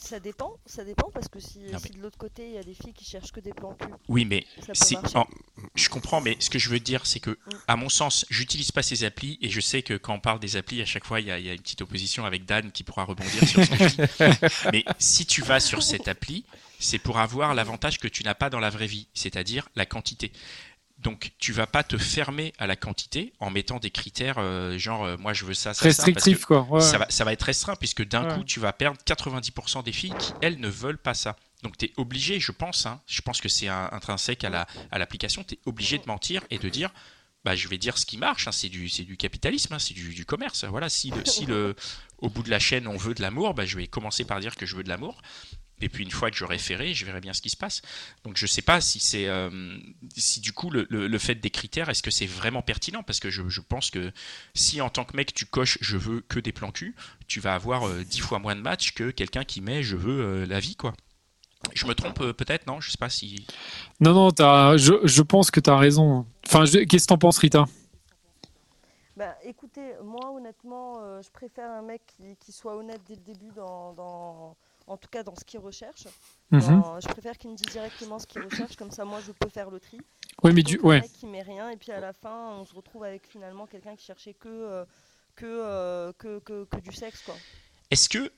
Ça dépend, ça dépend parce que si, Non, si de l'autre côté il y a des filles qui cherchent que des plans cul, Oui, mais ça peut c'est, marcher. en- je comprends, mais ce que je veux dire, c'est que, à mon sens, j'utilise pas ces applis et je sais que quand on parle des applis, à chaque fois, il y a, il y a une petite opposition avec Dan qui pourra rebondir sur ce que je dis. Mais si tu vas sur cette appli, c'est pour avoir l'avantage que tu n'as pas dans la vraie vie, c'est-à-dire la quantité. Donc, tu vas pas te fermer à la quantité en mettant des critères euh, genre, euh, moi, je veux ça, ça, ça, parce que restrictif quoi. Ouais. ça, va, ça va être restreint puisque d'un Ouais. coup tu vas perdre 90% des filles qui elles ne veulent pas ça. Donc tu es obligé, je pense, hein, je pense que c'est un- intrinsèque à la- à l'application, tu es obligé de mentir et de dire bah, je vais dire ce qui marche, hein, c'est du, c'est du capitalisme, hein, c'est du, du commerce. Voilà, si, le, si le, au bout de la chaîne on veut de l'amour, bah, je vais commencer par dire que je veux de l'amour. Et puis une fois que j'aurai ferré, je verrai bien ce qui se passe. Donc je sais pas si c'est euh, si du coup le, le- le fait des critères, est-ce que c'est vraiment pertinent? Parce que je, je pense que si en tant que mec tu coches je veux que des plans cul, tu vas avoir euh, dix fois moins de matchs que quelqu'un qui met je veux euh, la vie quoi. Je me trompe euh, peut-être? Non Je sais pas si. Non non, t'as- je, je pense que tu as raison. Enfin, je- qu'est-ce que t'en penses, Rita? Bah écoutez, moi honnêtement, euh, je préfère un mec qui, qui soit honnête dès le début, dans, dans- en tout cas dans ce qu'il recherche. Mhm. Dans- je préfère qu'il me dise directement ce qu'il recherche, comme ça moi je peux faire le tri. Ouais, mais du, ouais. qui met rien et puis à la fin on se retrouve avec finalement quelqu'un qui cherchait que, euh, que, euh, que, que, que du sexe quoi. Est-ce que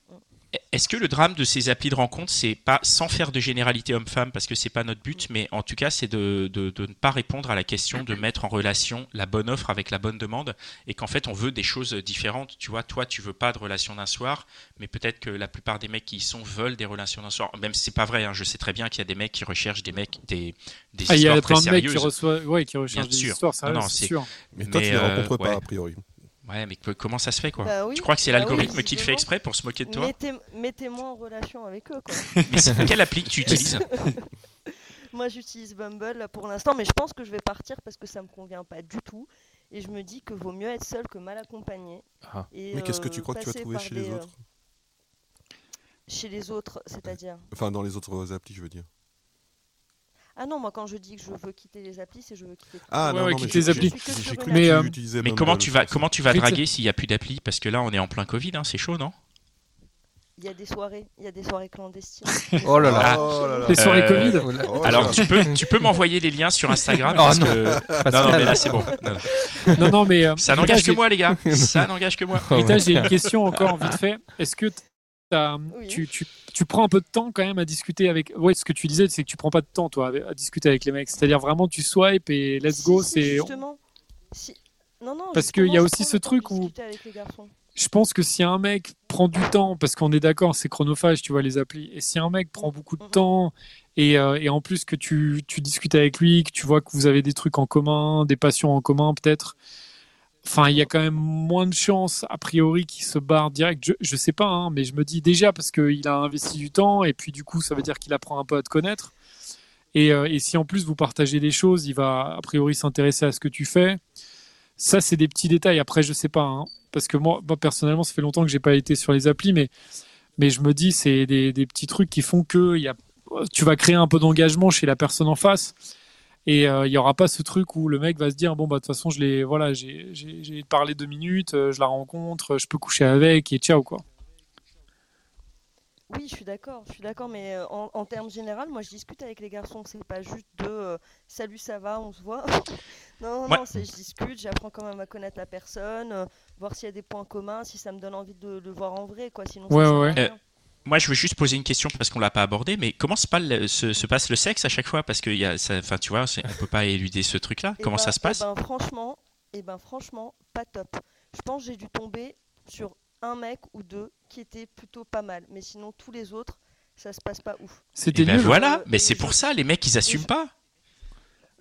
est-ce que le drame de ces applis de rencontre, c'est pas sans faire de généralité homme-femme parce que c'est pas notre but, mais en tout cas c'est de, de, de ne pas répondre à la question de mettre en relation la bonne offre avec la bonne demande et qu'en fait on veut des choses différentes. Tu vois, toi tu veux pas de relation d'un soir, mais peut-être que la plupart des mecs qui y sont veulent des relations d'un soir. Même si c'est pas vrai, hein, je sais très bien qu'il y a des mecs qui recherchent des mecs des des Ah, il y histoires a très plein de mecs qui sérieuses. reçoivent, ouais, qui recherchent des sûr. histoires, ça, Non, non, c'est sûr. Mais toi, tu les euh, rencontres pas, ouais. a priori. Ouais, mais comment ça se fait quoi Bah oui, Tu crois que c'est bah oui, l'algorithme qui le fait exprès pour se moquer de toi Mettez- Mettez-moi en relation avec eux quoi. Mais c'est quelle appli que tu utilises Moi j'utilise Bumble pour l'instant, mais je pense que je vais partir parce que ça me convient pas du tout. Et je me dis que vaut mieux être seul que mal accompagné. Ah. Et, Mais qu'est-ce que euh, tu crois que tu vas trouver chez les euh, autres? Chez les autres, c'est-à-dire? Enfin, dans les autres applis, je veux dire. Ah non, moi quand je dis que je veux quitter les applis, c'est je veux quitter. Ah Ouais, non, ouais, non, quitter les applis. Mais, euh, Mais comment tu vas comment tu vas draguer s'il n'y a plus d'appli Parce que là on est en plein Covid, hein, c'est chaud, non? Il y a des soirées, il y a des soirées clandestines. Oh là là. Oh là là. Les soirées Euh, Covid Oh Alors tu peux tu peux m'envoyer les liens sur Instagram Oh parce non. que non, non mais là c'est bon. Non, non. Non, non, mais. euh, Ça n'engage que moi les gars. Ça n'engage que moi. Oh, ouais. j'ai une question encore vite fait. Est-ce que Oui. tu, tu, tu prends un peu de temps quand même à discuter avec. Ouais, ce que tu disais, c'est que tu prends pas de temps, toi, à discuter avec les mecs. C'est-à-dire vraiment, tu swipes et let's go. si, c'est Justement. Si... Non, non, Parce qu'il y a aussi ce truc où- discuter avec les garçons. je pense que si un mec prend du temps, parce qu'on est d'accord, c'est chronophage, tu vois, les applis, et si un mec prend beaucoup de Mhm. temps, et, euh, et en plus que tu, tu discutes avec lui, que tu vois que vous avez des trucs en commun, des passions en commun peut-être, enfin, il y a quand même moins de chances, a priori, qu'il se barre direct. Je, je sais pas, hein, mais je me dis déjà parce qu'il a investi du temps, et puis du coup, ça veut dire qu'il apprend un peu à te connaître. Et, euh, si en plus vous partagez des choses, il va a priori s'intéresser à ce que tu fais. Ça, c'est des petits détails. Après, je sais pas, hein, parce que moi, personnellement, ça fait longtemps que j'ai pas été sur les applis, mais mais je me dis, c'est des, petits trucs qui font que y a, tu vas créer un peu d'engagement chez la personne en face. Et euh, il y aura pas ce truc où le mec va se dire bon bah de toute façon je l'ai voilà j'ai parlé deux minutes euh, je la rencontre je peux coucher avec et ciao quoi Oui, je suis d'accord, je suis d'accord, mais euh, en, en termes généraux, moi je discute avec les garçons, c'est pas juste de euh, salut, ça va, on se voit. non, non, Ouais. non, c'est je discute, j'apprends quand même à connaître la personne, euh, voir s'il y a des points communs, si ça me donne envie de le voir en vrai, quoi. Sinon, ça Ouais, à ouais. rien. Moi, je veux juste poser une question parce qu'on l'a pas abordé, mais comment se passe le, se, se passe le sexe à chaque fois? Parce que y a, ça, enfin, tu vois, on peut pas éluder ce truc-là. Eh Comment ben- ça se eh passe ben, franchement, eh ben, franchement, pas top. Je pense que j'ai dû tomber sur un mec ou deux qui étaient plutôt pas mal, mais sinon tous les autres, ça se passe pas ouf. c'était Et ben nul voilà, Euh, mais et c'est pour ça, les mecs, ils assument je- pas.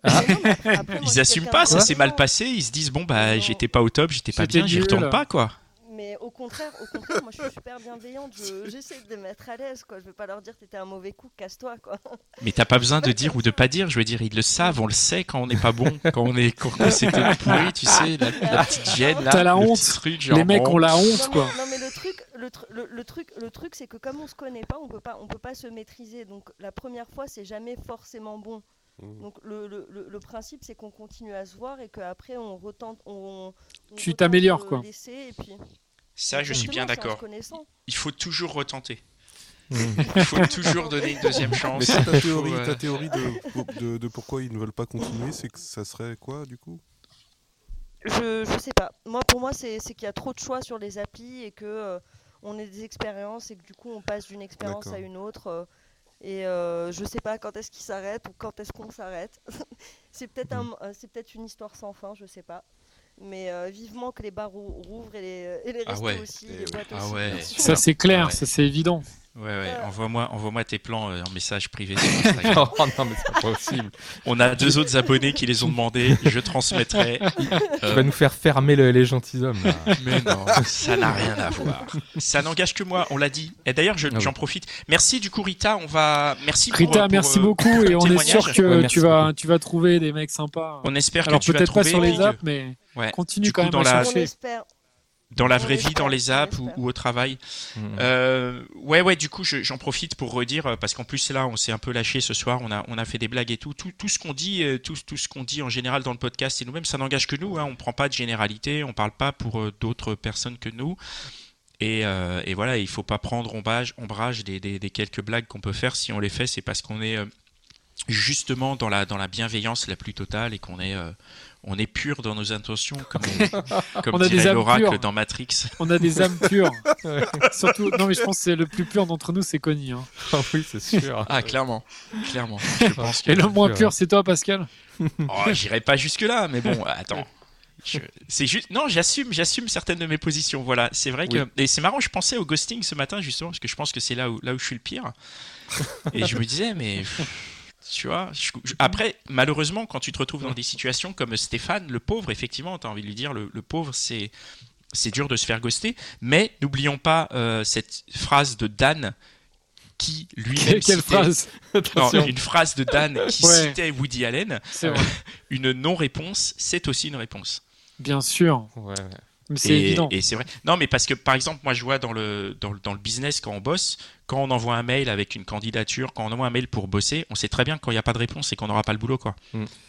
Non, après- je Ils assument pas, ça s'est mal passé, ils se disent bon bah j'étais pas au top, j'étais pas bien, j'y retourne pas quoi. Mais au contraire, au contraire, moi je suis super bienveillante. je- J'essaie de les mettre à l'aise, quoi. Je vais pas leur dire t'étais un mauvais coup, casse-toi, quoi. Mais t'as pas besoin de dire ou de pas dire, je veux dire, ils le savent, on le sait quand on n'est pas bon, quand on est quand c'était pourri, tu sais, la, la petite gêne là, T'as la honte. truc, genre, les mecs bon. ont la honte Non mais, quoi non, mais le truc, le, tr- le, le truc, le truc, c'est que comme on se connaît pas, on peut pas, on peut pas se maîtriser. Donc la première fois, c'est jamais forcément bon. Mmh. Donc le, le, le, le principe, c'est qu'on continue à se voir et qu'après on retente, on, on Tu t'améliores, quoi. laisser, et puis, Ça, je suis bien d'accord. Il faut toujours retenter. Mmh. Il faut toujours donner une deuxième chance. Mais ta théorie, euh, ta théorie de, de, de pourquoi ils ne veulent pas continuer, c'est que ça serait quoi du coup? Je, je sais pas. Moi, pour moi, c'est qu'il y a trop de choix sur les applis et que euh, on ait des expériences et que du coup, on passe d'une expérience à une autre. euh, et euh, je sais pas quand est-ce qu'ils s'arrêtent ou quand est-ce qu'on s'arrête. c'est peut-être un, euh, c'est peut-être une histoire sans fin, je sais pas. Mais euh, vivement que les bars rou- rouvrent et les, et les Ah restos ouais. aussi, les boîtes Ah aussi. ouais. ça c'est clair Ouais. ça c'est évident Ouais, ouais, Euh. envoie-moi envoie tes plans euh, en message privé sur Instagram. oh non, mais c'est pas possible. On a deux autres abonnés qui les ont demandé, je transmettrai. Tu Euh, vas nous faire fermer le- les gentilshommes. là. Mais non, ça n'a rien à voir. Ça n'engage que moi, on l'a dit. Et d'ailleurs, je- Ah oui. j'en profite. Merci du coup, Rita. On va. Merci. pour- Rita pour, merci euh, beaucoup et on est sûr que Ouais, tu vas beaucoup. tu vas trouver des mecs sympas On espère alors que tu vas peut-être pas trouver sur les apps mais Ouais. continue Du quand coup, même dans à la- On chercher espère. Dans la vraie vie, dans les apps ou, au travail. Mmh. Euh, ouais, ouais. Du coup, je- j'en profite pour redire euh, parce qu'en plus là, on s'est un peu lâché ce soir. On a, on a fait des blagues et tout. Tout, tout ce qu'on dit, euh, tout, tout ce qu'on dit en général dans le podcast et nous-mêmes, ça n'engage que nous. Hein. On prend pas de généralité. On parle pas pour euh, d'autres personnes que nous. Et, euh, et voilà, il faut pas prendre ombrage, ombrage des, des, des quelques blagues qu'on peut faire. Si on les fait, c'est parce qu'on est justement dans la, dans la bienveillance la plus totale et qu'on est, euh, on est pur dans nos intentions, comme, on- comme On a des dirait âmes l'oracle dans Matrix. on a des âmes pures surtout non mais je pense que c'est le plus pur d'entre nous c'est Connie hein. Ah oui, c'est sûr. Ah, clairement, clairement. Je pense que et le moins pur c'est toi Pascal? Oh, j'irai pas jusque là, mais bon, attends. Je- C'est juste, non, j'assume, j'assume certaines de mes positions. Voilà, c'est vrai que, Oui. et c'est marrant. Je pensais au ghosting ce matin justement parce que je pense que c'est là où, là où je suis le pire. Et je me disais, mais tu vois, je- je- après, malheureusement, quand tu te retrouves dans des situations comme Stéphane, le pauvre, effectivement, t'as envie de lui dire, le, le pauvre, c'est c'est dur de se faire ghoster. Mais n'oublions pas euh, cette phrase de Dan qui lui-même quelle, quelle citait- phrase? Non, une phrase de Dan qui Ouais. citait Woody Allen. c'est vrai une non-réponse, c'est aussi une réponse. bien sûr Ouais, ouais. C'est Et, évident et c'est vrai. Non, mais parce que par exemple, moi je vois dans le, dans, le, dans le business quand on bosse, quand on envoie un mail avec une candidature, quand on envoie un mail pour bosser, on sait très bien que quand il n'y a pas de réponse et qu'on n'aura pas le boulot, quoi.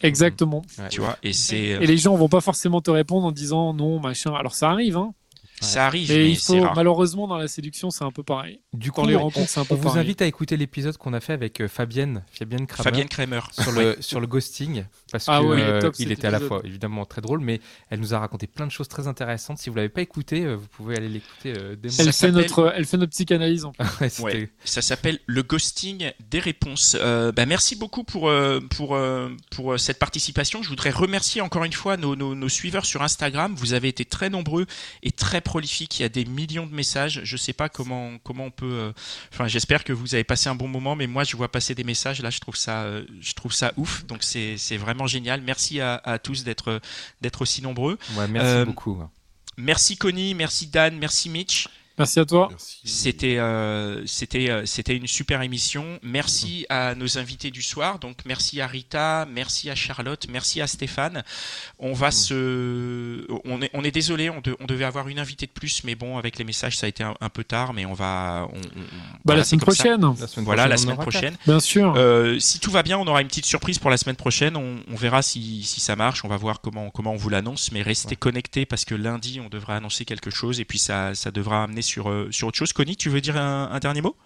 exactement Ouais. Tu vois Et c'est. et les gens vont pas forcément te répondre en disant non machin alors ça arrive hein Ça arrive, mais mais, il c'est faut rare. malheureusement dans la séduction c'est un peu pareil Du Quand coup, les on, rencontres, c'est un peu on vous invite à écouter l'épisode qu'on a fait avec euh, Fabienne, Fabienne Kramer, Fabienne Kramer. sur le sur le ghosting parce Ah que euh, top, il était à la fois évidemment très drôle, mais elle nous a raconté plein de choses très intéressantes. Si vous l'avez pas écouté, euh, vous pouvez aller l'écouter euh, dès elle fait notre elle fait notre psychanalyse en fait. Ouais, c'était- Ouais, ça s'appelle le ghosting des réponses. Euh, bah, merci beaucoup pour, pour, pour cette participation. Je voudrais remercier encore une fois nos, nos, nos suiveurs sur Instagram. Vous avez été très nombreux et très prolifique. Il y a des millions de messages. Je sais pas comment comment on peut. euh, Enfin, j'espère que vous avez passé un bon moment, mais moi, je vois passer des messages. Là, je trouve ça, euh, je trouve ça ouf. Donc, c'est vraiment génial. Merci à, à tous d'être aussi nombreux. Ouais, merci Euh, beaucoup. Merci Connie, merci Dan, merci Mitch. Merci à toi. C'était euh, c'était euh, c'était une super émission. Merci à nos invités du soir. Donc merci à Rita, merci à Charlotte, merci à Stéphane. On va se on est on est désolé, on, de- on devait avoir une invitée de plus, mais bon avec les messages ça a été un, un peu tard, mais on va on, Bah, voilà, la semaine prochaine, La semaine Voilà la semaine prochaine. bien sûr. Euh, si tout va bien, on aura une petite surprise pour la semaine prochaine. On, on verra si, si ça marche. On va voir comment, comment on vous l'annonce. Mais restez Ouais. connectés parce que lundi, on devra annoncer quelque chose et puis ça, ça devra amener sur, euh, sur autre chose. Connie, tu veux dire un, un dernier mot?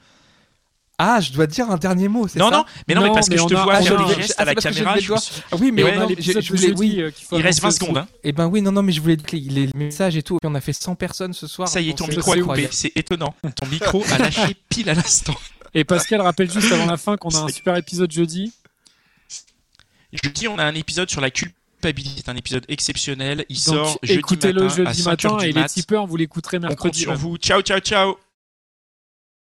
Ah, je dois dire un dernier mot, c'est Non, ça? non, mais non, mais Non, parce que mais je on te a- vois faire des Ah, gestes à la caméra. Ah oui, mais je voulais, jeudi, oui. euh, qu'il faut Il reste 20 annoncer secondes. hein. Eh ben oui, non, non, mais je voulais dire que les messages et tout. Et on a fait 100 personnes ce soir. Ça y est, ton micro a coupé. C'est étonnant. Ton micro a lâché pile à l'instant. Et Pascal rappelle juste avant la fin qu'on a un super épisode jeudi. Je dis, on a un épisode sur la culpabilité. C'est un épisode exceptionnel. Il Donc sort jeudi écoutez-le matin à jeudi 5 heures matin et les mat. tipeurs, vous l'écouterez On compte mercredi. sur vous. Ciao, ciao, ciao.